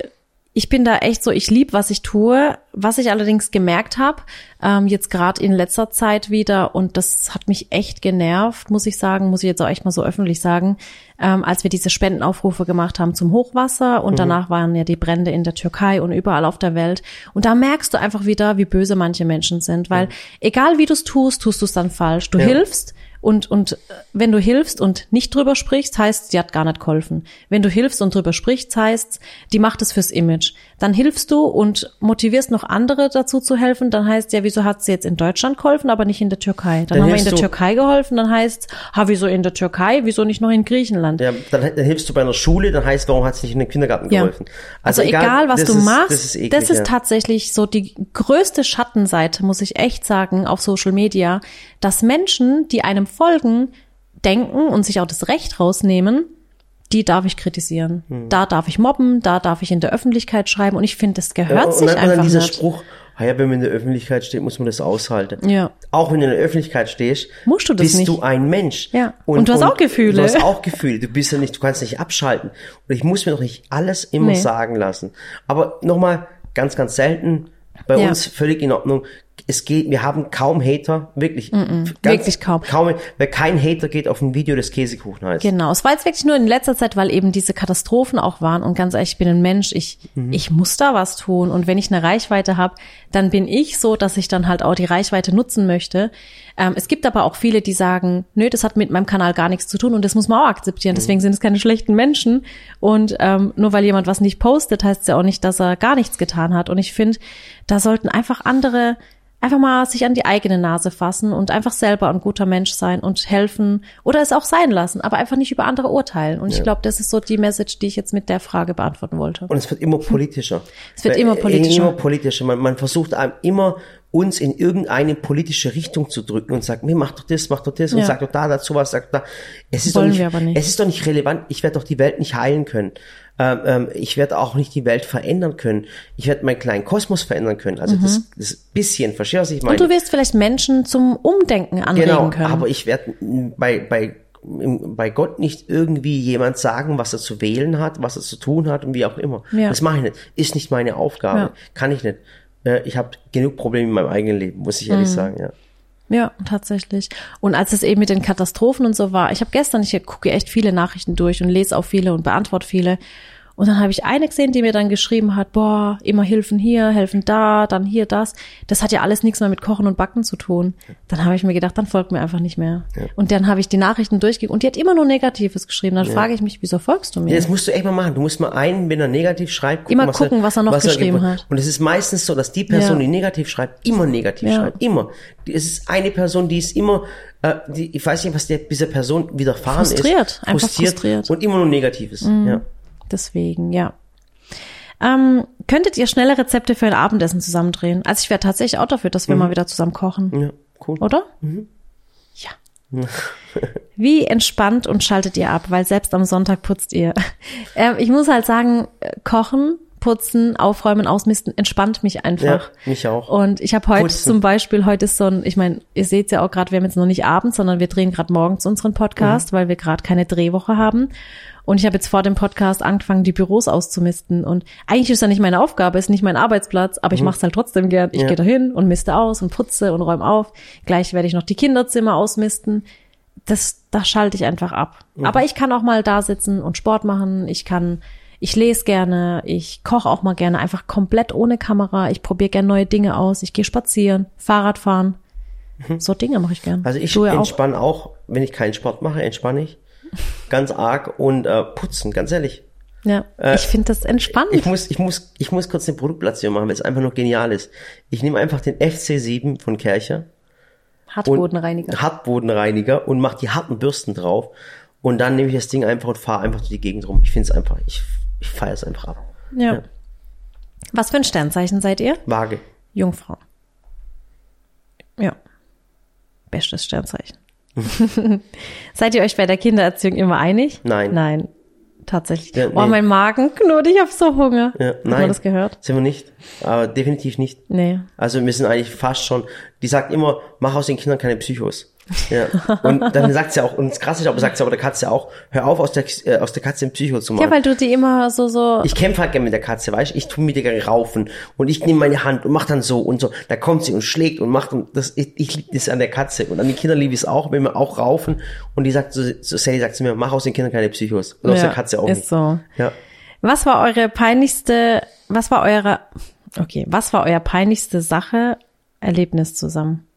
ich bin da echt so, ich lieb, was ich tue. Was ich allerdings gemerkt habe, ähm, jetzt gerade in letzter Zeit wieder, und das hat mich echt genervt, muss ich sagen, muss ich jetzt auch echt mal so öffentlich sagen, ähm, als wir diese Spendenaufrufe gemacht haben zum Hochwasser und danach waren ja die Brände in der Türkei und überall auf der Welt. Und da merkst du einfach wieder, wie böse manche Menschen sind, weil egal wie du es tust, tust du es dann falsch. Du Ja. hilfst und, und äh, wenn du hilfst und nicht drüber sprichst, heißt, sie hat gar nicht geholfen. Wenn du hilfst und drüber sprichst, heißt, die macht es fürs Image. Dann hilfst du und motivierst noch andere dazu zu helfen, dann heißt ja, wieso hat sie jetzt in Deutschland geholfen, aber nicht in der Türkei? Dann, Dann haben wir in der Türkei geholfen, dann heißt, ha, wieso in der Türkei, wieso nicht noch in Griechenland? Ja, dann, dann hilfst du bei einer Schule, dann heißt, warum hat es nicht in den Kindergarten Ja. geholfen? Also, egal, was das du ist, machst, das ist, eklig, das ist ja. tatsächlich so die größte Schattenseite, muss ich echt sagen, auf Social Media, dass Menschen, die einem folgen, denken und sich auch das Recht rausnehmen, die darf ich kritisieren. Hm. Da darf ich mobben, da darf ich in der Öffentlichkeit schreiben und ich finde, das gehört und sich und einfach dann dieser nicht. Spruch, ja, wenn man in der Öffentlichkeit steht, muss man das aushalten. Ja. Auch wenn du in der Öffentlichkeit stehst, Musst du das bist nicht. du ein Mensch. Ja. Und du hast auch Gefühle. Du hast auch Gefühle. Du bist ja nicht, du kannst nicht abschalten. Und ich muss mir doch nicht alles immer Nee. sagen lassen. Aber nochmal, ganz, ganz selten, bei Ja. uns völlig in Ordnung. Es geht, wir haben kaum Hater, wirklich. Ganz, wirklich kaum. Kaum, weil kein Hater geht auf ein Video, das Käsekuchen heißt. Genau, es war jetzt wirklich nur in letzter Zeit, weil eben diese Katastrophen auch waren und ganz ehrlich, ich bin ein Mensch, ich, Mhm. ich muss da was tun und wenn ich eine Reichweite habe, dann bin ich so, dass ich dann halt auch die Reichweite nutzen möchte. Ähm, es gibt aber auch viele, die sagen, nö, das hat mit meinem Kanal gar nichts zu tun und das muss man auch akzeptieren, deswegen sind es keine schlechten Menschen und ähm, nur weil jemand was nicht postet, heißt es ja auch nicht, dass er gar nichts getan hat und ich finde, da sollten einfach andere einfach mal sich an die eigene Nase fassen und einfach selber ein guter Mensch sein und helfen oder es auch sein lassen, aber einfach nicht über andere urteilen. Und ich glaube, das ist so die Message, die ich jetzt mit der Frage beantworten wollte. Und es wird immer politischer. Es wird immer politischer. Immer politischer. Man, man versucht einem immer uns in irgendeine politische Richtung zu drücken und sagt, mir mach doch das, mach doch das und Ja. sag doch da dazu was, sag doch da. Es ist Wollen doch nicht. Es ist doch nicht relevant. Ich werde doch die Welt nicht heilen können. Ähm, ähm, ich werde auch nicht die Welt verändern können. Ich werde meinen kleinen Kosmos verändern können. Also das, das bisschen, verstehst du, was ich meine? Mhm. Und du wirst vielleicht Menschen zum Umdenken anregen Genau, können. aber ich werde bei, bei, bei Gott nicht irgendwie jemand sagen, was er zu wählen hat, was er zu tun hat und wie auch immer. Ja. Das mache ich nicht. Ist nicht meine Aufgabe. Ja. Kann ich nicht. Äh, Ich habe genug Probleme in meinem eigenen Leben, muss ich ehrlich Mhm. sagen. Ja. Ja, tatsächlich. Und als es eben mit den Katastrophen und so war, ich habe gestern, ich gucke echt viele Nachrichten durch und lese auch viele und beantworte viele. Und dann habe ich eine gesehen, die mir dann geschrieben hat, boah, immer helfen hier, helfen da, dann hier das. Das hat ja alles nichts mehr mit Kochen und Backen zu tun. Dann habe ich mir gedacht, dann folgt mir einfach nicht mehr. Und dann habe ich die Nachrichten durchgegangen und die hat immer nur Negatives geschrieben. Dann frage ich mich, wieso folgst du mir? Ja, das musst du echt mal machen. Du musst mal einen, wenn er negativ schreibt, Immer gucken, was er noch geschrieben ge- hat. Und es ist meistens so, dass die Person, Ja. die negativ schreibt, immer negativ Ja. schreibt. Immer. Es ist eine Person, die ist immer, äh, die, ich weiß nicht, was der, dieser Person widerfahren Frustriert, ist. einfach frustriert. Mhm. Und immer nur Negatives. Ja. Deswegen, ja. Ähm, könntet ihr schnelle Rezepte für ein Abendessen zusammendrehen? Also ich wäre tatsächlich auch dafür, dass wir mal wieder zusammen kochen. ja, cool. Oder? Ja. Wie entspannt und schaltet ihr ab? Weil selbst am Sonntag putzt ihr. Ähm, ich muss halt sagen, äh, kochen, putzen, aufräumen, ausmisten, entspannt mich einfach. Ja, mich auch. Und ich habe heute Putzen. zum Beispiel, heute ist so ein, ich meine, ihr seht ja auch gerade, wir haben jetzt noch nicht abends, sondern wir drehen gerade morgens unseren Podcast, Mhm. weil wir gerade keine Drehwoche haben. Und ich habe jetzt vor dem Podcast angefangen, die Büros auszumisten. Und eigentlich ist ja nicht meine Aufgabe, ist nicht mein Arbeitsplatz, aber ich mache es halt trotzdem gern. Ich Mhm. Ja. gehe da hin und miste aus und putze und räume auf. Gleich werde ich noch die Kinderzimmer ausmisten. das, da schalte ich einfach ab. Aber ich kann auch mal da sitzen und Sport machen. Ich kann, ich lese gerne, ich koche auch mal gerne, einfach komplett ohne Kamera. Ich probiere gerne neue Dinge aus. Ich gehe spazieren, Fahrrad fahren. So Dinge mache ich gerne. Also ich ja auch. entspanne auch. wenn ich keinen Sport mache, entspanne ich. Ganz arg und äh, putzen, ganz ehrlich. Ja, ich finde das entspannt. Äh, Ich muss, ich muss, ich muss kurz eine Produktplatzierung machen, weil es einfach nur genial ist. Ich nehme einfach den FC7 von Kercher und Hartbodenreiniger. Hartbodenreiniger und mache die harten Bürsten drauf. Und dann nehme ich das Ding einfach und fahre einfach durch die Gegend rum. Ich finde es einfach, ich, ich feiere es einfach ab. Ja. Ja. Was für ein Sternzeichen seid ihr? Waage. Jungfrau. Ja. Bestes Sternzeichen. Seid ihr euch bei der Kindererziehung immer einig? Nein. Nein. Tatsächlich. Ja, Oh, nee. mein Magen knurrt, ich hab so Hunger. Ja, Hat nein. man das gehört? Sind wir nicht. Aber definitiv nicht. Nee. Also wir sind eigentlich fast schon, die sagt immer, mach aus den Kindern keine Psychos. Ja. Und dann sagt sie auch, und das krasse ist aber, sagt sie aber der Katze auch, hör auf, aus der, äh, aus der Katze ein Psycho zu machen. Ja, weil du die immer so, so, ich kämpfe halt gerne mit der Katze, weißt du? Ich tu mit ihr gerne raufen und ich nehme meine Hand und mach dann so und so. Da kommt sie und schlägt und macht und das, ich, ich liebe das an der Katze und an den Kindern liebe ich es auch, wenn wir auch raufen und die sagt so, so Sally sagt zu mir, mach aus den Kindern keine Psychos und aus Ja, der Katze auch ist nicht. so. Ja. was war eure peinlichste, was war eure, okay, was war euer peinlichste Sache, Erlebnis zusammen?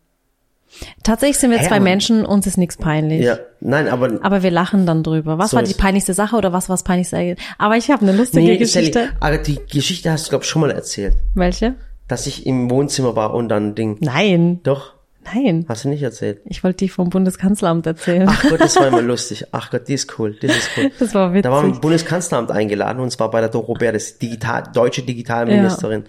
Tatsächlich sind wir Hä, zwei aber- Menschen, uns ist nichts peinlich. Ja, nein, aber Aber wir lachen dann drüber. Was So war die peinlichste Sache oder was war das peinlichste? Aber ich habe eine lustige nee, Geschichte. Sally, aber die Geschichte hast du glaube ich schon mal erzählt, Welche? dass ich im Wohnzimmer war und dann Ding. Nein, Doch, nein. hast du nicht erzählt. Ich wollte die vom Bundeskanzleramt erzählen. Ach Gott, das war immer lustig. Ach Gott, die ist cool. Das ist cool. Das war witzig. Da war im Bundeskanzleramt eingeladen und zwar bei der Doro Bär, das Digital, deutsche Digitalministerin.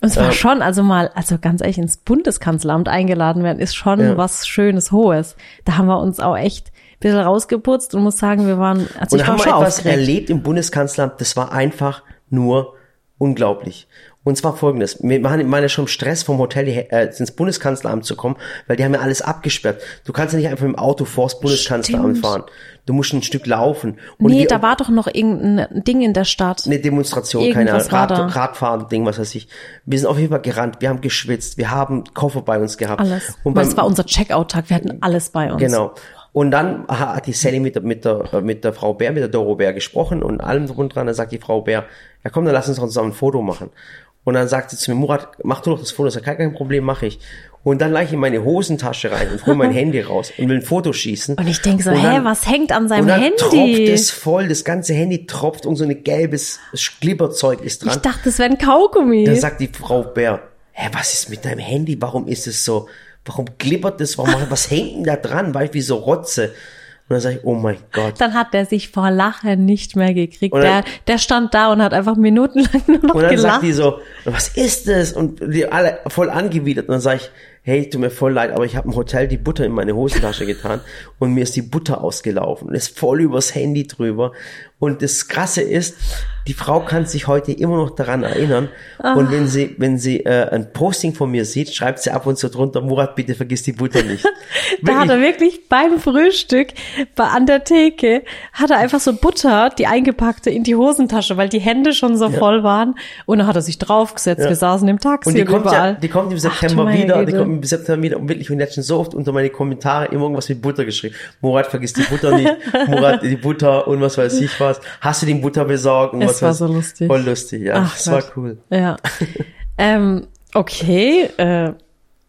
Und es war äh, schon, also mal, also ganz ehrlich, ins Bundeskanzleramt eingeladen werden, ist schon Ja. was Schönes, Hohes. Da haben wir uns auch echt ein bisschen rausgeputzt und muss sagen, wir waren, also Und ich war haben wir schon etwas aufgeregt. erlebt im Bundeskanzleramt, das war einfach nur unglaublich. Und zwar folgendes, wir waren waren ja schon im Stress vom Hotel äh, ins Bundeskanzleramt zu kommen, weil die haben ja alles abgesperrt. Du kannst ja nicht einfach dem Auto vors Bundeskanzleramt Stimmt. fahren. Du musst ein Stück laufen. Und Nee, wir- da war doch noch irgendein Ding in der Stadt. eine Demonstration, keine Irgendwas Ahnung, war Rad, da. Radfahren-Ding, was weiß ich. Wir sind auf jeden Fall gerannt, wir haben geschwitzt, wir haben Koffer bei uns gehabt. Alles. Und Weil beim, es war unser Checkout-Tag, wir hatten alles bei uns. Genau. Und dann hat die Sally mit der, mit der, mit der Frau Bär, mit der Doro Bär gesprochen und allem drum und dran. Dann sagt die Frau Bär, ja komm, dann lass uns doch zusammen ein Foto machen. Und dann sagt sie zu mir, Murat, mach du doch das Foto. Ich sag, kein, kein Problem, mache ich. Und dann leicht in meine Hosentasche rein und hol mein Handy raus und will ein Foto schießen. Und ich denk so, Und hä, was hängt an und seinem dann Handy? tropft es voll, das ganze Handy tropft und so ein gelbes Glibberzeug ist dran. ich dachte, das wäre ein Kaugummi. Dann sagt die Frau Bär, hä, was ist mit deinem Handy? Warum ist es so? Warum glibbert das? Warum, was hängt denn da dran? Weil ich wie so Rotze. Und dann sage ich, oh mein Gott. dann hat der sich vor Lachen nicht mehr gekriegt. Dann- der, der stand da und hat einfach minutenlang nur noch Und dann gelacht. sagt die so, was ist das? Und die alle voll angewidert. Und dann sage ich, hey, tut mir voll leid, aber ich habe im Hotel die Butter in meine Hosentasche getan und mir ist die Butter ausgelaufen und ist voll übers Handy drüber. Und das Krasse ist, die Frau kann sich heute immer noch daran erinnern. Und wenn sie, wenn sie äh, ein Posting von mir sieht, schreibt sie ab und zu drunter, Murat, bitte vergiss die Butter nicht. Da hat er wirklich beim Frühstück bei, an der Theke, hat er einfach so Butter, die eingepackte, in die Hosentasche, weil die Hände schon so voll waren. Und dann hat er sich draufgesetzt. Ja. Wir saßen im Taxi Und die kommt überall. ja, die kommt im Ach, September meine wieder, die Güte. kommt im September wieder und wirklich, und die hat schon so oft unter meine Kommentare immer irgendwas mit Butter geschrieben. Murat, vergiss die Butter nicht. Murat, die Butter und was weiß ich was. Hast du den Butter besorgt? Und Es was war so lustig. Voll lustig, ja. Ach das war cool. Ja. ähm, okay, äh,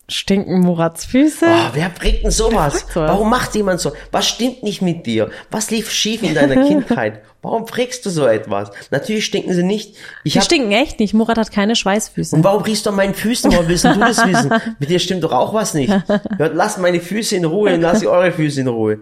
stinken Murats Füße. Oh, wer bringt denn sowas? Warum macht jemand so? Was stimmt nicht mit dir? Was lief schief in deiner Kindheit? Warum fragst du so etwas? Natürlich stinken sie nicht. Ich Die hab, stinken echt nicht. Murat hat keine Schweißfüße. und warum riechst du an meinen Füßen? Woher willst du das wissen? Mit dir stimmt doch auch was nicht. Hört, lasst meine Füße in Ruhe und lasst eure Füße in Ruhe.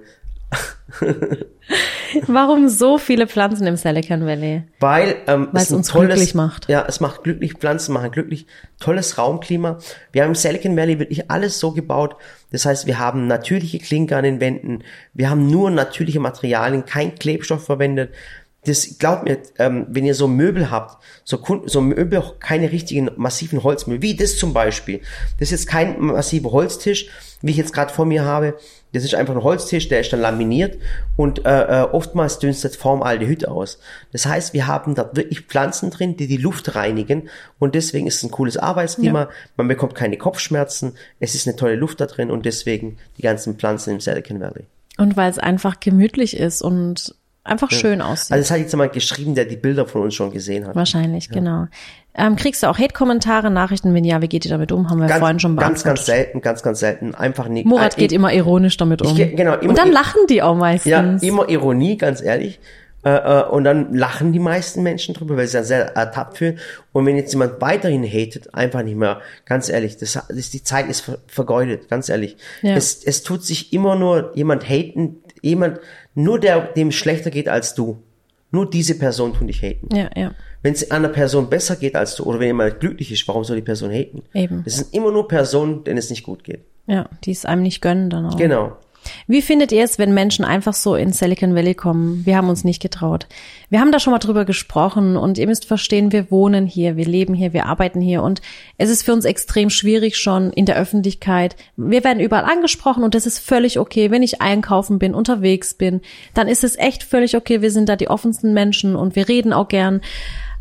Warum so viele Pflanzen im Silicon Valley? Weil ähm, es uns tolles, glücklich macht. Ja, es macht glücklich, Pflanzen machen glücklich, tolles Raumklima. Wir haben im Silicon Valley wirklich alles so gebaut. Das heißt, wir haben natürliche Klinker an den Wänden, wir haben nur natürliche Materialien, kein Klebstoff verwendet. Das glaubt mir, ähm, wenn ihr so Möbel habt, so, so Möbel, keine richtigen massiven Holzmöbel, wie das zum Beispiel. Das ist jetzt kein massiver Holztisch, wie ich jetzt gerade vor mir habe. Das ist einfach ein Holztisch, der ist dann laminiert und äh, äh, oftmals dünstet Formaldehyd aus. Das heißt, wir haben dort wirklich Pflanzen drin, die die Luft reinigen und deswegen ist es ein cooles Arbeitsklima. Man bekommt keine Kopfschmerzen, es ist eine tolle Luft da drin und deswegen die ganzen Pflanzen im Silicon Valley. Und weil es einfach gemütlich ist und einfach schön aussieht. Also es hat jetzt jemand geschrieben, der die Bilder von uns schon gesehen hat. Wahrscheinlich, genau. Ähm, kriegst du auch Hate-Kommentare, Nachrichten? Wenn ja, wie geht ihr damit um? Haben wir vorhin schon ganz, beantwortet. ganz selten, ganz, ganz selten. Einfach nicht. Murat Äh, geht immer ironisch damit um. ge- genau, immer und dann lachen die auch meistens. Ja, immer Ironie, ganz ehrlich. Äh, äh, und dann lachen die meisten Menschen drüber, weil sie ja sehr ertappt fühlen. Und wenn jetzt jemand weiterhin hatet, einfach nicht mehr, ganz ehrlich, das, das die Zeit ist ver vergeudet, ganz ehrlich. Ja. Es, es tut sich immer nur jemand haten, jemand, nur der, dem schlechter geht als du. Nur diese Person tun dich haten. ja, ja. Wenn es einer Person besser geht als du oder wenn jemand glücklich ist, warum soll die Person haten? Eben. Das sind immer nur Personen, denen es nicht gut geht. Ja, die es einem nicht gönnen dann auch. Genau. Wie findet ihr es, wenn Menschen einfach so in Silicon Valley kommen? Wir haben uns nicht getraut. Wir haben da schon mal drüber gesprochen und ihr müsst verstehen, wir wohnen hier, wir leben hier, wir arbeiten hier und es ist für uns extrem schwierig schon in der Öffentlichkeit. Wir werden überall angesprochen und das ist völlig okay. Wenn ich einkaufen bin, unterwegs bin, dann ist es echt völlig okay. Wir sind da die offensten Menschen und wir reden auch gern.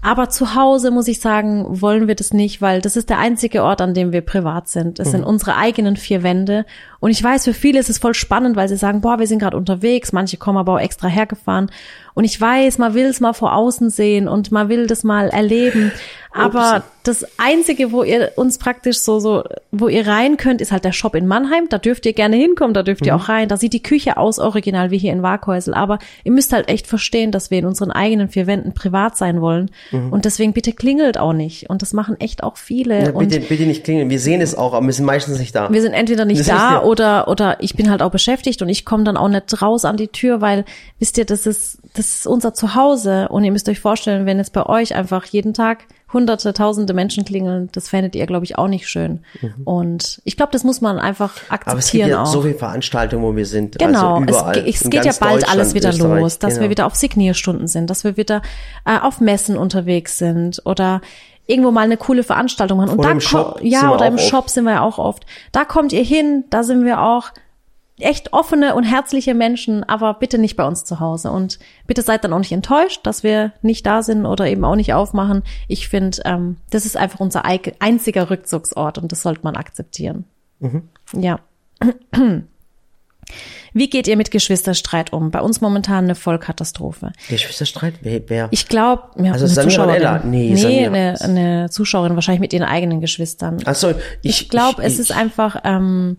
Aber zu Hause, muss ich sagen, wollen wir das nicht, weil das ist der einzige Ort, an dem wir privat sind. Es sind unsere eigenen vier Wände. Und ich weiß, für viele ist es voll spannend, weil sie sagen, boah, wir sind gerade unterwegs. Manche kommen aber auch extra hergefahren. Und ich weiß, man will es mal vor außen sehen und man will das mal erleben. Aber das Einzige, wo ihr uns praktisch so, so, wo ihr rein könnt, ist halt der Shop in Mannheim. Da dürft ihr gerne hinkommen, da dürft ihr auch rein. Da sieht die Küche aus, original wie hier in Waghäusel. Aber ihr müsst halt echt verstehen, dass wir in unseren eigenen vier Wänden privat sein wollen. Und deswegen bitte klingelt auch nicht. Und das machen echt auch viele. Ja, bitte, bitte nicht klingeln. Wir sehen es auch, aber wir sind meistens nicht da. wir sind entweder nicht Das ist da oder oder ich bin halt auch beschäftigt und ich komme dann auch nicht raus an die Tür, weil wisst ihr, das ist das ist unser Zuhause und ihr müsst euch vorstellen, wenn jetzt bei euch einfach jeden Tag hunderte, tausende Menschen klingeln, das fändet ihr, glaube ich, auch nicht schön. Und ich glaube, das muss man einfach Mhm. aber es gibt akzeptieren ja auch. so viele Veranstaltungen, wo wir sind. Genau, also überall, es, es geht ja bald alles wieder Österreich. los, dass genau. wir wieder auf Signierstunden sind, dass wir wieder äh, auf Messen unterwegs sind oder irgendwo mal eine coole Veranstaltung machen. Und Oder da im Shop ja, oder im oft. Shop sind wir ja auch oft. Da kommt ihr hin, da sind wir auch echt offene und herzliche Menschen, aber bitte nicht bei uns zu Hause. Und bitte seid dann auch nicht enttäuscht, dass wir nicht da sind oder eben auch nicht aufmachen. Ich finde, ähm, das ist einfach unser einziger Rückzugsort und das sollte man akzeptieren. Mhm. Ja. Wie geht ihr mit Geschwisterstreit um? Bei uns momentan eine Vollkatastrophe. Geschwisterstreit? Wer? wer? Ich glaube, ja, Also eine Samira Zuschauerin. Ella? Nee, nee eine, eine Zuschauerin, wahrscheinlich mit ihren eigenen Geschwistern. Ach so, Ich glaube, es ist einfach, ähm,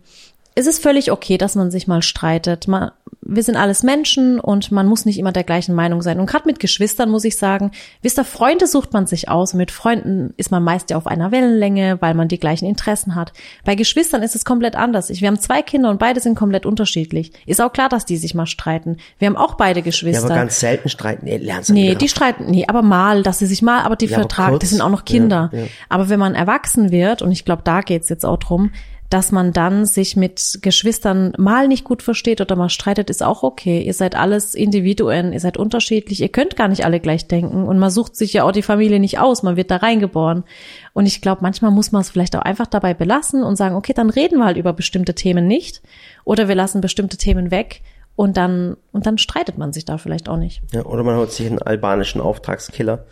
es ist völlig okay, dass man sich mal streitet. Man, wir sind alles Menschen und man muss nicht immer der gleichen Meinung sein. Und gerade mit Geschwistern muss ich sagen, wisst ihr, Freunde sucht man sich aus und mit Freunden ist man meist ja auf einer Wellenlänge, weil man die gleichen Interessen hat. Bei Geschwistern ist es komplett anders. Ich, wir haben zwei Kinder und beide sind komplett unterschiedlich. Ist auch klar, dass die sich mal streiten. Wir haben auch beide Ja, Geschwister. aber ganz selten streiten. Nee, lernst du Nee, die streiten, nee, aber mal, dass sie sich mal, aber die Ja, vertragen, das sind auch noch Kinder. Ja, ja. Aber wenn man erwachsen wird, und ich glaube, da geht's jetzt auch drum, dass man dann sich mit Geschwistern mal nicht gut versteht oder mal streitet, ist auch okay. Ihr seid alles Individuen, ihr seid unterschiedlich, ihr könnt gar nicht alle gleich denken und man sucht sich ja auch die Familie nicht aus, man wird da reingeboren. Und ich glaube, manchmal muss man es vielleicht auch einfach dabei belassen und sagen, okay, dann reden wir halt über bestimmte Themen nicht oder wir lassen bestimmte Themen weg und dann, und dann streitet man sich da vielleicht auch nicht. Ja, oder man holt sich einen albanischen Auftragskiller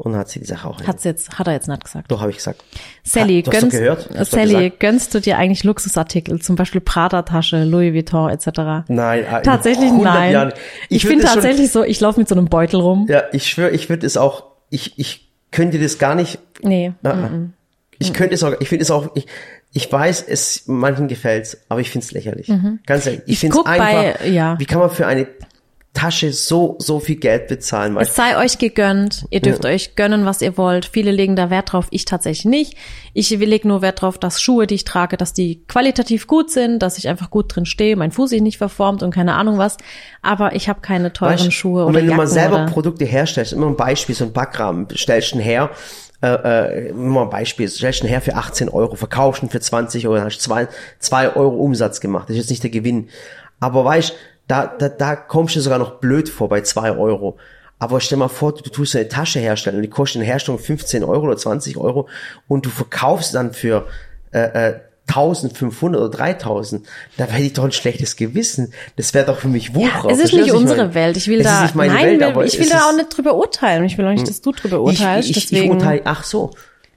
und hat sie die Sache auch. Hat's jetzt, hat er jetzt nicht gesagt. Doch, habe ich gesagt. Sally, Ha, gönnst, du Sally, gönnst du dir eigentlich Luxusartikel, zum Beispiel Prada-Tasche, Louis Vuitton etc.? Nein, in tatsächlich 100 nein. Jahren. Ich, Ich bin das schon- tatsächlich so, ich laufe mit so einem Beutel rum. Ja, ich schwöre, ich würde es auch, ich, ich könnte das gar nicht, Nee. äh, äh. ich könnte es auch, ich finde es auch, ich, ich weiß, es, manchen gefällt's, aber ich finde es lächerlich. Ganz ehrlich, ich, Mhm. Ich finde es einfach, bei- ja. wie kann man für eine Tasche so, so viel Geld bezahlen? Es sei euch gegönnt. Ihr dürft euch gönnen, was ihr wollt. Viele legen da Wert drauf. Ich tatsächlich nicht. Ich lege nur Wert drauf, dass Schuhe, die ich trage, dass die qualitativ gut sind, dass ich einfach gut drin stehe, mein Fuß sich nicht verformt und keine Ahnung was. Aber ich habe keine teuren Weißt, Schuhe und wenn du mal selber oder Produkte herstellst, immer ein Beispiel, so ein Backrahmen, stellst ihn her, äh, äh, immer mal ein Beispiel, stellst ihn her für 18 Euro, verkaufst ihn für 20 Euro, dann hast du zwei, zwei Euro Umsatz gemacht. Das ist jetzt nicht der Gewinn. Aber weißt, da, da, da kommst du sogar noch blöd vor bei zwei Euro. Aber stell mal vor, du, du tust eine Tasche herstellen und die kostet in Herstellung 15 Euro oder 20 Euro und du verkaufst dann für äh, äh, 1500 oder 3000, da hätte ich doch ein schlechtes Gewissen. Das wäre doch für mich Wucher. es ist nicht ich unsere meine? Welt. Ich will es da, nein, Welt, will- ich will es da auch nicht drüber urteilen. Ich will auch nicht, dass du drüber urteilst. ich, ich, ich deswegen. urteile, ach so,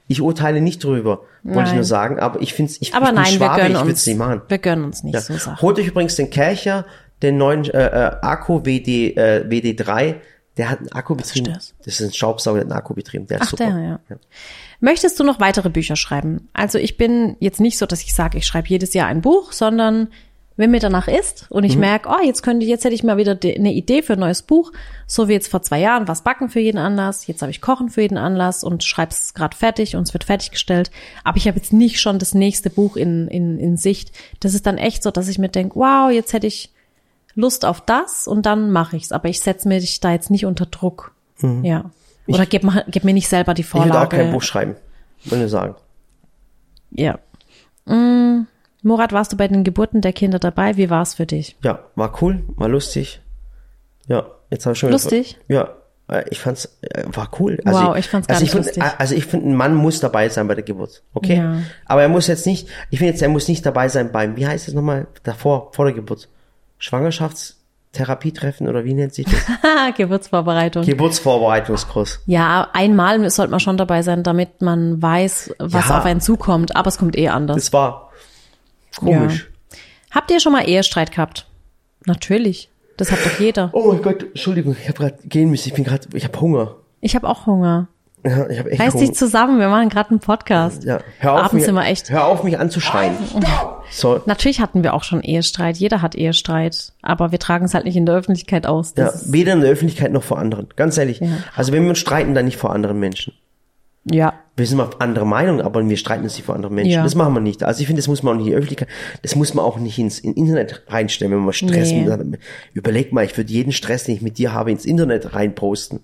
ich urteile nicht drüber, wollte ich Nein. nur sagen, aber ich finde ich, aber ich bin nein, wir Schwabe, gönnen ich würde uns, es nicht machen. wir gönnen uns nicht Ja. so Sachen. Holt euch übrigens den Kercher, den neuen äh, äh, Akku WD, äh, WD3, der hat einen Akkubetrieb. das? Das ist ein Staubsauger, der hat einen Akkubetrieb. Der ist Ach, super. der, ja. Möchtest du noch weitere Bücher schreiben? Also ich bin jetzt nicht so, dass ich sage, ich schreibe jedes Jahr ein Buch, sondern wenn mir danach ist und Mhm. ich merke, oh, jetzt könnte, jetzt hätte ich mal wieder de- eine Idee für ein neues Buch, so wie jetzt vor zwei Jahren, was backen für jeden Anlass, jetzt habe ich Kochen für jeden Anlass und schreibe es gerade fertig und es wird fertiggestellt, aber ich habe jetzt nicht schon das nächste Buch in, in, in Sicht. Das ist dann echt so, dass ich mir denke, wow, jetzt hätte ich Lust auf das und dann mache ich's, aber ich setze mich da jetzt nicht unter Druck. Ja. Oder gib, gib mir nicht selber die Mhm. Ich Vorlage. auch kein Buch schreiben, würde ich sagen. Ja. Mm, Murat, warst du bei den Geburten der Kinder dabei? Wie war es für dich? Ja, war cool, war lustig. Ja, jetzt habe ich schon Lustig? Ja, äh, ich fand's äh, war cool. Wow, ich fand's gar also nicht find, lustig. Also ich finde, ein Mann muss dabei sein bei der Geburt, okay? Ja. Aber er muss jetzt nicht. Ich finde jetzt, er muss nicht dabei sein beim. Wie heißt es nochmal davor, vor der Geburt? Schwangerschaftstherapie-Treffen oder wie nennt sich das? Geburtsvorbereitung. Geburtsvorbereitungskurs. ja, einmal sollte man schon dabei sein, damit man weiß, was Ja. auf einen zukommt. Aber es kommt eh anders. Das war komisch. Habt ihr schon mal Ehestreit gehabt? Natürlich. Das hat doch jeder. Oh mein Gott, Entschuldigung, ich habe gerade gehen müssen. Ich bin gerade, ich habe Hunger. Ich habe auch Hunger. Ja, ich habe echt Reiß dich zusammen, wir machen gerade einen Podcast. ja, hör auf, Abends mich, wir echt. hör auf, mich anzuschreien. So, Natürlich hatten wir auch schon Ehestreit. Jeder hat Ehestreit. Aber wir tragen es halt nicht in der Öffentlichkeit aus. ja, weder in der Öffentlichkeit noch vor anderen. Ganz ehrlich. Ja. Also wenn wir uns streiten, dann nicht vor anderen Menschen. Ja. Wir sind auf andere Meinung, aber wir streiten uns nicht vor anderen Menschen. Ja. Das machen wir nicht. Also ich finde, das muss man auch nicht in die Öffentlichkeit, das muss man auch nicht ins in Internet reinstellen, wenn man Stress Nee. mit- Überleg mal, ich würde jeden Stress, den ich mit dir habe, ins Internet reinposten.